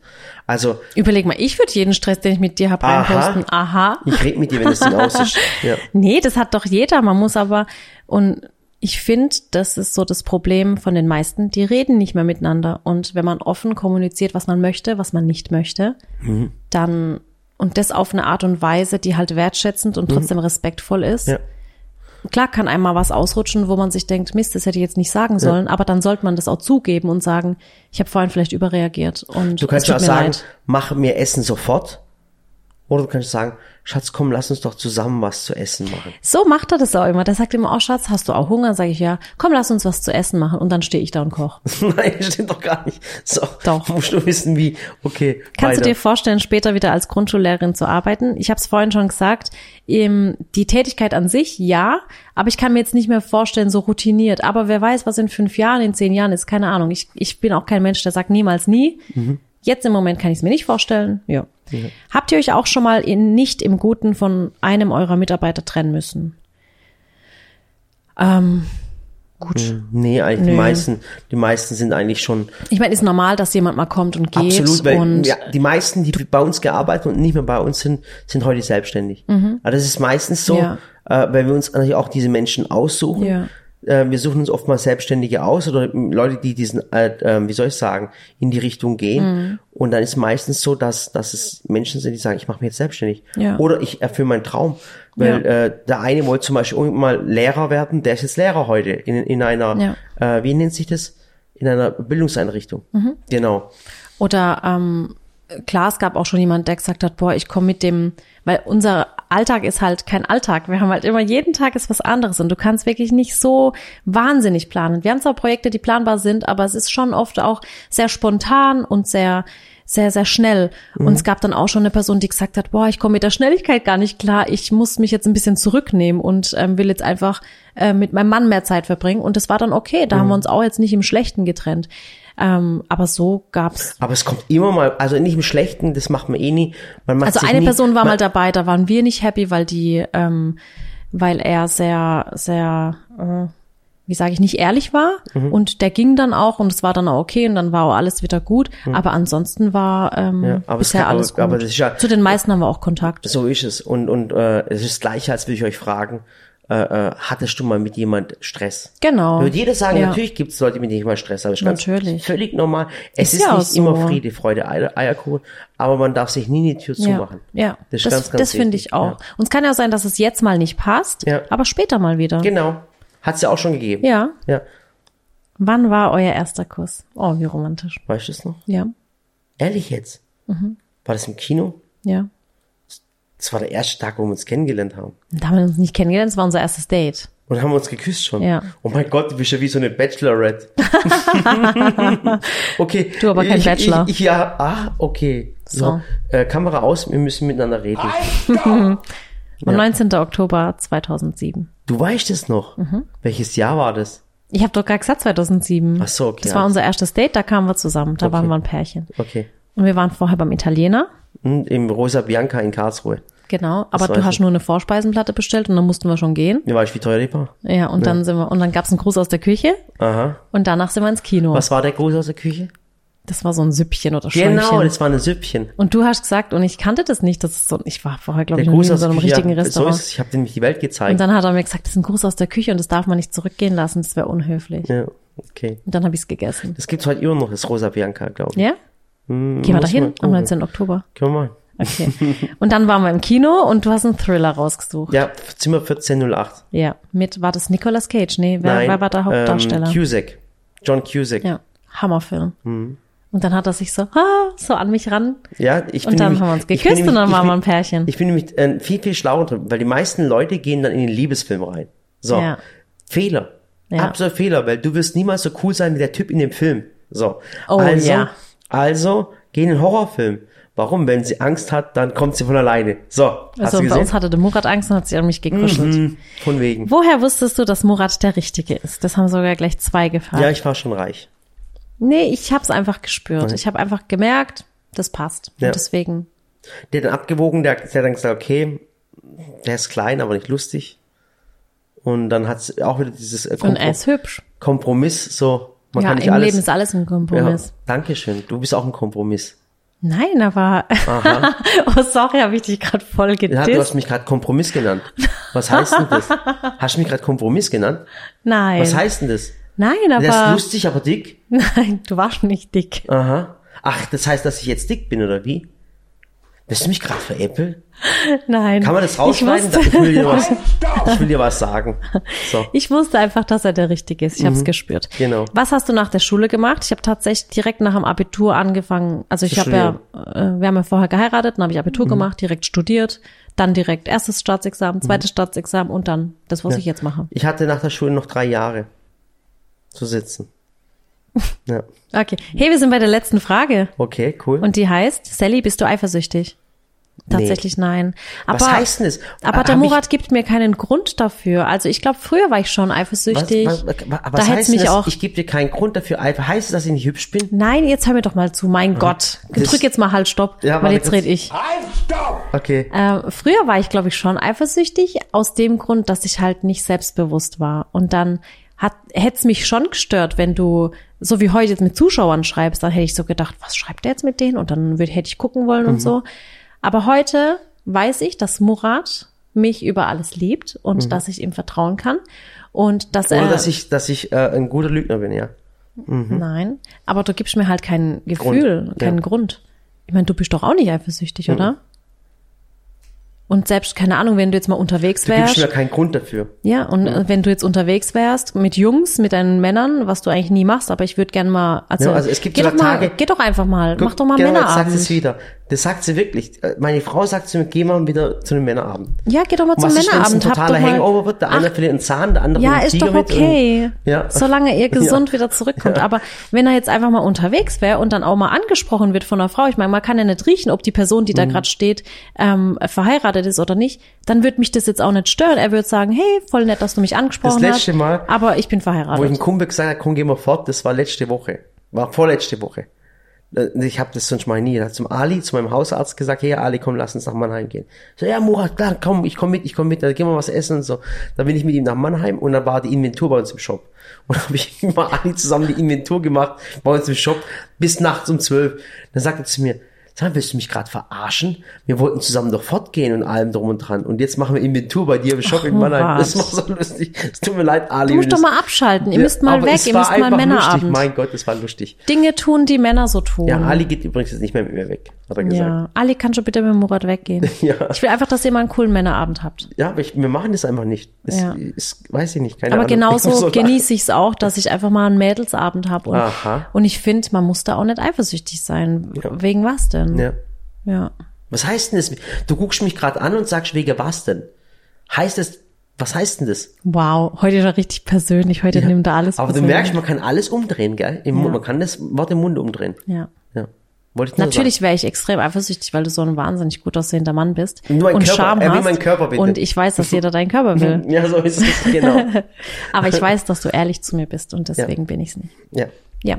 Also Überleg mal, ich würde jeden Stress, den ich mit dir hab, Aha. reinposten. Aha. ich rede mit dir, wenn das Ding aus ist. Ja. Nee, das hat doch jeder. Man muss aber, und ich finde, das ist so das Problem von den meisten, die reden nicht mehr miteinander. Und wenn man offen kommuniziert, was man möchte, was man nicht möchte, Mhm. dann, und das auf eine Art und Weise, die halt wertschätzend und trotzdem respektvoll ist. Mhm. Ja. Klar kann einmal was ausrutschen, wo man sich denkt, Mist, das hätte ich jetzt nicht sagen sollen, aber dann sollte man das auch zugeben und sagen, ich habe vorhin vielleicht überreagiert und Du kannst es ja tut auch mir sagen, leid. mach mir Essen sofort. Oder du kannst sagen, Schatz, komm, lass uns doch zusammen was zu essen machen. So macht er das auch immer. Der sagt immer, oh Schatz, hast du auch Hunger? Sag ich, ja. Komm, lass uns was zu essen machen. Und dann stehe ich da und koch. Nein, stimmt doch gar nicht. So, Doch. musst du wissen, wie, okay, Kannst weiter. du dir vorstellen, später wieder als Grundschullehrerin zu arbeiten? Ich habe es vorhin schon gesagt, die Tätigkeit an sich, ja, aber ich kann mir jetzt nicht mehr vorstellen, so routiniert. Aber wer weiß, was in fünf Jahren, in zehn Jahren ist, keine Ahnung. Ich, ich bin auch kein Mensch, der sagt niemals nie. Jetzt im Moment kann ich es mir nicht vorstellen. Ja. Habt ihr euch auch schon mal in, nicht im Guten von einem eurer Mitarbeiter trennen müssen? Ähm, gut. Nee, eigentlich die meisten, die meisten sind eigentlich schon Ich meine, ist normal, dass jemand mal kommt und geht. absolut, weil und ja, die meisten, die bei uns gearbeitet und nicht mehr bei uns sind, sind heute selbstständig. Also das ist meistens so, Mhm. Ja. äh, weil wir uns natürlich auch diese Menschen aussuchen. Ja. Äh, wir suchen uns oftmals Selbstständige aus oder Leute, die diesen, äh, äh, wie soll ich sagen, in die Richtung gehen. Mhm. Und dann ist meistens so, dass, dass es Menschen sind, die sagen, ich mache mich jetzt selbstständig. Ja. Oder ich erfülle meinen Traum. Weil Ja. äh, der eine wollte zum Beispiel irgendwann mal Lehrer werden, der ist jetzt Lehrer heute in, in einer, äh, wie nennt sich das? In einer Bildungseinrichtung. Mhm. Genau. Oder ähm, klar, es gab auch schon jemand, der gesagt hat, boah, ich komme mit dem, weil unser Alltag ist halt kein Alltag. Wir haben halt immer jeden Tag ist was anderes und du kannst wirklich nicht so wahnsinnig planen. Wir haben zwar Projekte, die planbar sind, aber es ist schon oft auch sehr spontan und sehr sehr, sehr schnell. Und es gab dann auch schon eine Person, die gesagt hat, boah, ich komme mit der Schnelligkeit gar nicht klar, ich muss mich jetzt ein bisschen zurücknehmen und ähm, will jetzt einfach äh, mit meinem Mann mehr Zeit verbringen. Und das war dann okay, da haben wir uns auch jetzt nicht im Schlechten getrennt. Ähm, aber so gab's Aber es kommt immer mal, also nicht im Schlechten, das macht man eh nie. Man macht Also eine nie, Person war mal dabei, da waren wir nicht happy, weil die, ähm, weil er sehr, sehr, äh, wie sage ich, nicht ehrlich war. Mhm. Und der ging dann auch und es war dann auch okay und dann war auch alles wieder gut. Aber ansonsten war ähm, Mhm. Ja, aber bisher kann- alles aber- gut. das ist ja- Zu den meisten haben wir auch Kontakt. So ist es. Und, und äh, es ist das Gleiche, als würde ich euch fragen, äh, äh, hattest du mal mit jemand Stress? Genau. Würde jeder sagen, Ja. natürlich gibt es Leute, mit denen ich mal Stress habe. Ist ganz Natürlich. Völlig normal. Es Ist ist, nicht immer so. Friede, Freude, Eier, Eierkuchen, aber man darf sich nie die Tür zumachen. Ja, Das das, ist ganz, ganz das finde ich auch. Und es kann ja sein, dass es jetzt mal nicht passt, aber später mal wieder. Genau. Hat es ja auch schon gegeben. Ja. ja. Wann war euer erster Kuss? Oh, wie romantisch. Weißt du es noch? Ja, Ehrlich jetzt? Mhm. War das im Kino? ja. Das war der erste Tag, wo wir uns kennengelernt haben. Da haben wir uns nicht kennengelernt, das war unser erstes Date. Und haben uns geküsst schon. Ja. Oh mein Gott, du bist ja wie so eine Bachelorette. okay. Du aber kein ich, Bachelor. Ich, ich, ja, ah, okay. So. So. Äh, Kamera aus, wir müssen miteinander reden. Und 19. Oktober 2007. Du weißt es noch. Welches Jahr war das? Ich habe doch gerade gesagt 2007. Ach so, okay, Das war alles- unser erstes Date, da kamen wir zusammen. Da waren wir ein Pärchen. Okay. Und wir waren vorher beim Italiener. Hm, Im Rosa Bianca in Karlsruhe. Genau, aber weiß du hast ich. nur eine Vorspeisenplatte bestellt und dann mussten wir schon gehen. Ja, weißt du, wie teuer die war? Ja, und dann sind wir, und dann gab's einen Gruß aus der Küche Aha. und danach sind wir ins Kino. Was war der Gruß aus der Küche? Das war so ein Süppchen oder Schäumchen. Genau, das war ein Süppchen. und du hast gesagt, und ich kannte das nicht, das ist so, ich war vorher, glaube ich, noch nie Gruß in so einem Küche. richtigen So Restaurant. ist es. Ich habe nämlich die Welt gezeigt. und dann hat er mir gesagt, das ist ein Gruß aus der Küche und das darf man nicht zurückgehen lassen, das wäre unhöflich. ja, okay. Und dann habe ich's gegessen. Das gibt's heute immer noch, das Rosa Bianca, glaube ich. Ja? Hm, Gehen wir dahin mal am gucken. 19. Oktober. Können wir mal. Okay. und dann waren wir im Kino und du hast einen Thriller rausgesucht. Ja, Zimmer 1408. Ja. Mit, war das Nicolas Cage? Nee, wer, Nein, wer war der Hauptdarsteller? Ähm, Cusack. John Cusack. Ja, ja. Hammerfilm. Mhm. Und dann hat er sich so, ah, so an mich ran. ich bin Und dann nämlich, haben wir uns geküsst und nämlich- dann ich waren wir ein Pärchen. Ich bin nämlich äh, viel, viel schlauer drin, weil die meisten Leute gehen dann in den Liebesfilm rein. So. Ja. Fehler. Ja. Absolut Fehler, weil du wirst niemals so cool sein wie der Typ in dem Film. So. Oh, also, ja. also, geh in den Horrorfilm. Warum? Wenn sie Angst hat, dann kommt sie von alleine. So. Also bei uns hatte der Murat Angst und hat sich an mich gekuschelt. Hm, von wegen. Woher wusstest du, dass Murat der Richtige ist? Das haben sogar gleich zwei gefragt. Ja, ich war schon reich. Nee, ich habe es einfach gespürt. Okay. Ich habe einfach gemerkt, das passt. Ja. Und deswegen, Der hat dann abgewogen, der, der hat dann gesagt, okay, der ist klein, aber nicht lustig. Und dann hat es auch wieder dieses äh, und er ist hübsch. Kompromiss, so, man ja, kann nicht im alles. Leben ist alles ein ja, Kompromiss. Dankeschön, du bist auch ein Kompromiss. Nein, aber oh sorry, habe ich dich gerade voll Ja, gedisst. du hast mich gerade Kompromiss genannt. Was heißt denn das? Hast du mich gerade Kompromiss genannt? Nein. Was heißt denn das? Nein, Der ist aber lustig, aber dick? nein, du warst nicht dick. Aha. Ach, das heißt, dass ich jetzt dick bin, oder wie? Willst du mich gerade veräppeln? Nein. Kann man das rausschneiden? Ich wusste, Ich will dir was, ich will dir was sagen. So. ich wusste einfach, dass er der Richtige ist. Ich habe es gespürt. Genau. Was hast du nach der Schule gemacht? Ich habe tatsächlich direkt nach dem Abitur angefangen. Also ich habe ja, äh, wir haben ja vorher geheiratet, dann habe ich Abitur Mhm. gemacht, direkt studiert, dann direkt erstes Staatsexamen, zweites Staatsexamen und dann das, was ich jetzt mache. Ich hatte nach der Schule noch drei Jahre zu sitzen. Ja. Okay. Hey, wir sind bei der letzten Frage. Okay, cool. Und die heißt, Sally, bist du eifersüchtig? Tatsächlich nein. Aber, Was heißt denn das? Aber Hab der Murat gibt mir keinen Grund dafür. Also ich glaube, früher war ich schon eifersüchtig. was, was, was, da was hätte heißt mich das? auch. Ich gebe dir keinen Grund dafür. Heißt es, dass ich nicht hübsch bin? Nein, jetzt hör mir doch mal zu. Mein Gott. Das- Drück jetzt mal halt Stopp, Ja, weil warte jetzt red ich. Halt, stopp! Okay. Äh, früher war ich, glaube ich, schon eifersüchtig, aus dem Grund, dass ich halt nicht selbstbewusst war. Und dann hat hätte es mich schon gestört, wenn du, so wie heute jetzt mit Zuschauern schreibst, dann hätte ich so gedacht, was schreibt der jetzt mit denen? Und dann würd, hätte ich gucken wollen Mhm. und so. Aber heute weiß ich, dass Murat mich über alles liebt und dass ich ihm vertrauen kann. Und dass Mhm. Oder er. dass ich, dass ich äh, ein guter Lügner bin, ja. Nein, aber du gibst mir halt kein Gefühl, Grund, keinen ja. Grund. Ich meine, du bist doch auch nicht eifersüchtig, Mhm. oder? Und selbst, keine Ahnung, wenn du jetzt mal unterwegs Du gibst wärst. mir keinen Grund dafür. Ja, und äh, wenn du jetzt unterwegs wärst mit Jungs, mit deinen Männern, was du eigentlich nie machst, aber ich würde gern mal, also, Ja, also es gibt geh doch mal, Tage- geh doch einfach mal, mach doch mal genau, jetzt Männerabend. sie es wieder. Das sagt sie wirklich. Äh, Meine Frau sagt zu mir, geh mal wieder zu einem Männerabend. Ja, geh doch mal zum ein Männerabend. Hab totaler Hangover wird? Der eine verliert einen Zahn, der andere Ja, einen ist Tiger doch okay. Und, ja. Solange ihr gesund Ja. wieder zurückkommt. Ja. Aber wenn er jetzt einfach mal unterwegs wäre und dann auch mal angesprochen wird von einer Frau, ich meine, man kann ja nicht riechen, ob die Person, die da Mhm. gerade steht, ähm, verheiratet ist oder nicht, dann wird mich das jetzt auch nicht stören. Er wird sagen, hey, voll nett, dass du mich angesprochen Das letzte hast. Mal, aber ich bin Wo ich verheiratet. einem Kumpel gesagt habe, komm, geh mal fort, das war letzte Woche. War vorletzte Woche. Äh, Ich habe das sonst mal nie. Hat zum Ali, zu meinem Hausarzt gesagt, hey Ali, komm, lass uns nach Mannheim gehen. So, ja, Murat, klar, komm, ich komm mit, ich komm mit, dann gehen wir was essen und so. Dann bin ich mit ihm nach Mannheim und dann war die Inventur bei uns im Shop. Und dann habe ich mit Ali zusammen die Inventur gemacht bei uns im Shop bis nachts um zwölf. Dann sagte er zu mir, sag willst du mich gerade verarschen? Wir wollten zusammen doch fortgehen und allem drum und dran. Und jetzt machen wir Inventur bei dir im Shop in Mannheim. Das war so lustig. Es tut mir leid, Ali. Du musst doch mal abschalten. Ihr ja, müsst mal aber weg. es Ihr müsst mal Männerabend. Lustig. Mein Gott, das war lustig. Dinge tun, die Männer so tun. Ja, Ali geht übrigens jetzt nicht mehr mit mir weg, hat er gesagt. Ja, Ali, kannst du bitte mit Murat weggehen? Ja. Ich will einfach, dass ihr mal einen coolen Männerabend habt. Ja, aber ich, wir machen das einfach nicht. Das Ja. ist, weiß ich nicht, keine Aber Ahnung. genauso So genieße ich es auch, dass ich einfach mal einen Mädelsabend habe. Und, Aha. und ich finde, man muss da auch nicht eifersüchtig sein. Wegen was denn? Ja. ja. Was heißt denn das? Du guckst mich gerade an und sagst, wegen was denn? Heißt es, Was heißt denn das? Wow, heute doch richtig persönlich. Heute nimmt er alles Aber du merkst, man kann alles umdrehen, gell? Im Mund, man kann das Wort im Mund umdrehen. Ja. Ja. Ich Natürlich wäre ich extrem eifersüchtig, weil du so ein wahnsinnig gut aussehender Mann bist Nur mein und Körper, Charme er will hast. Körper. Und ich weiß, dass jeder deinen Körper will. Ja, so ist es, genau. Aber ich weiß, dass du ehrlich zu mir bist und deswegen bin ich's nicht. Ja. Ja.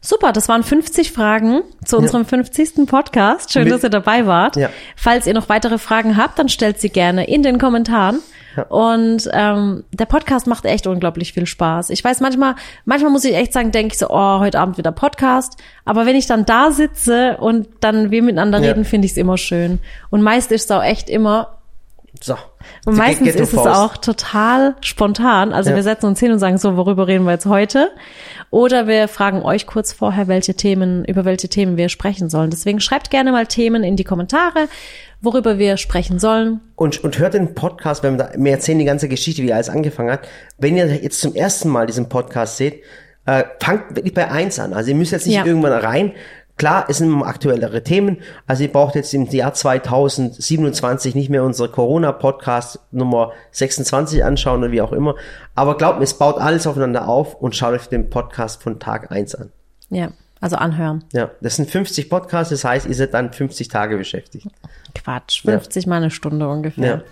Super, das waren 50 Fragen zu unserem 50. Podcast. Schön, dass ihr dabei wart. Ja. Falls ihr noch weitere Fragen habt, dann stellt sie gerne in den Kommentaren. Und ähm, der Podcast macht echt unglaublich viel Spaß. Ich weiß manchmal, manchmal muss ich echt sagen, denke ich so, oh, heute Abend wieder Podcast. Aber wenn ich dann da sitze und dann wir miteinander Ja. reden, finde ich es immer schön. Und meist ist es auch echt immer So. und meistens ist es auch total spontan. Also Ja. wir setzen uns hin und sagen so, worüber reden wir jetzt heute? Oder wir fragen euch kurz vorher, welche Themen, über welche Themen wir sprechen sollen. Deswegen schreibt gerne mal Themen in die Kommentare, worüber wir sprechen sollen. Und, und hört den Podcast, wenn wir, da, wir erzählen die ganze Geschichte, wie alles angefangen hat. Wenn ihr jetzt zum ersten Mal diesen Podcast seht, äh, fangt wirklich bei eins an. Also ihr müsst jetzt nicht Ja. irgendwann rein. Klar, es sind aktuellere Themen. Also ihr braucht jetzt im Jahr 2027 nicht mehr unsere Corona-Podcast Nummer 26 anschauen oder wie auch immer. Aber glaubt mir, es baut alles aufeinander auf und schaut euch den Podcast von Tag eins an. Ja, also anhören. Ja, das sind 50 Podcasts, das heißt, ihr seid dann 50 Tage beschäftigt. Quatsch, 50 mal eine Stunde ungefähr. Ja.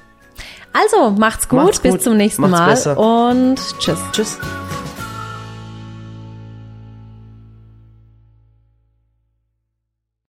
Also, macht's gut, Macht's bis gut. zum nächsten Mal besser. und tschüss. Tschüss.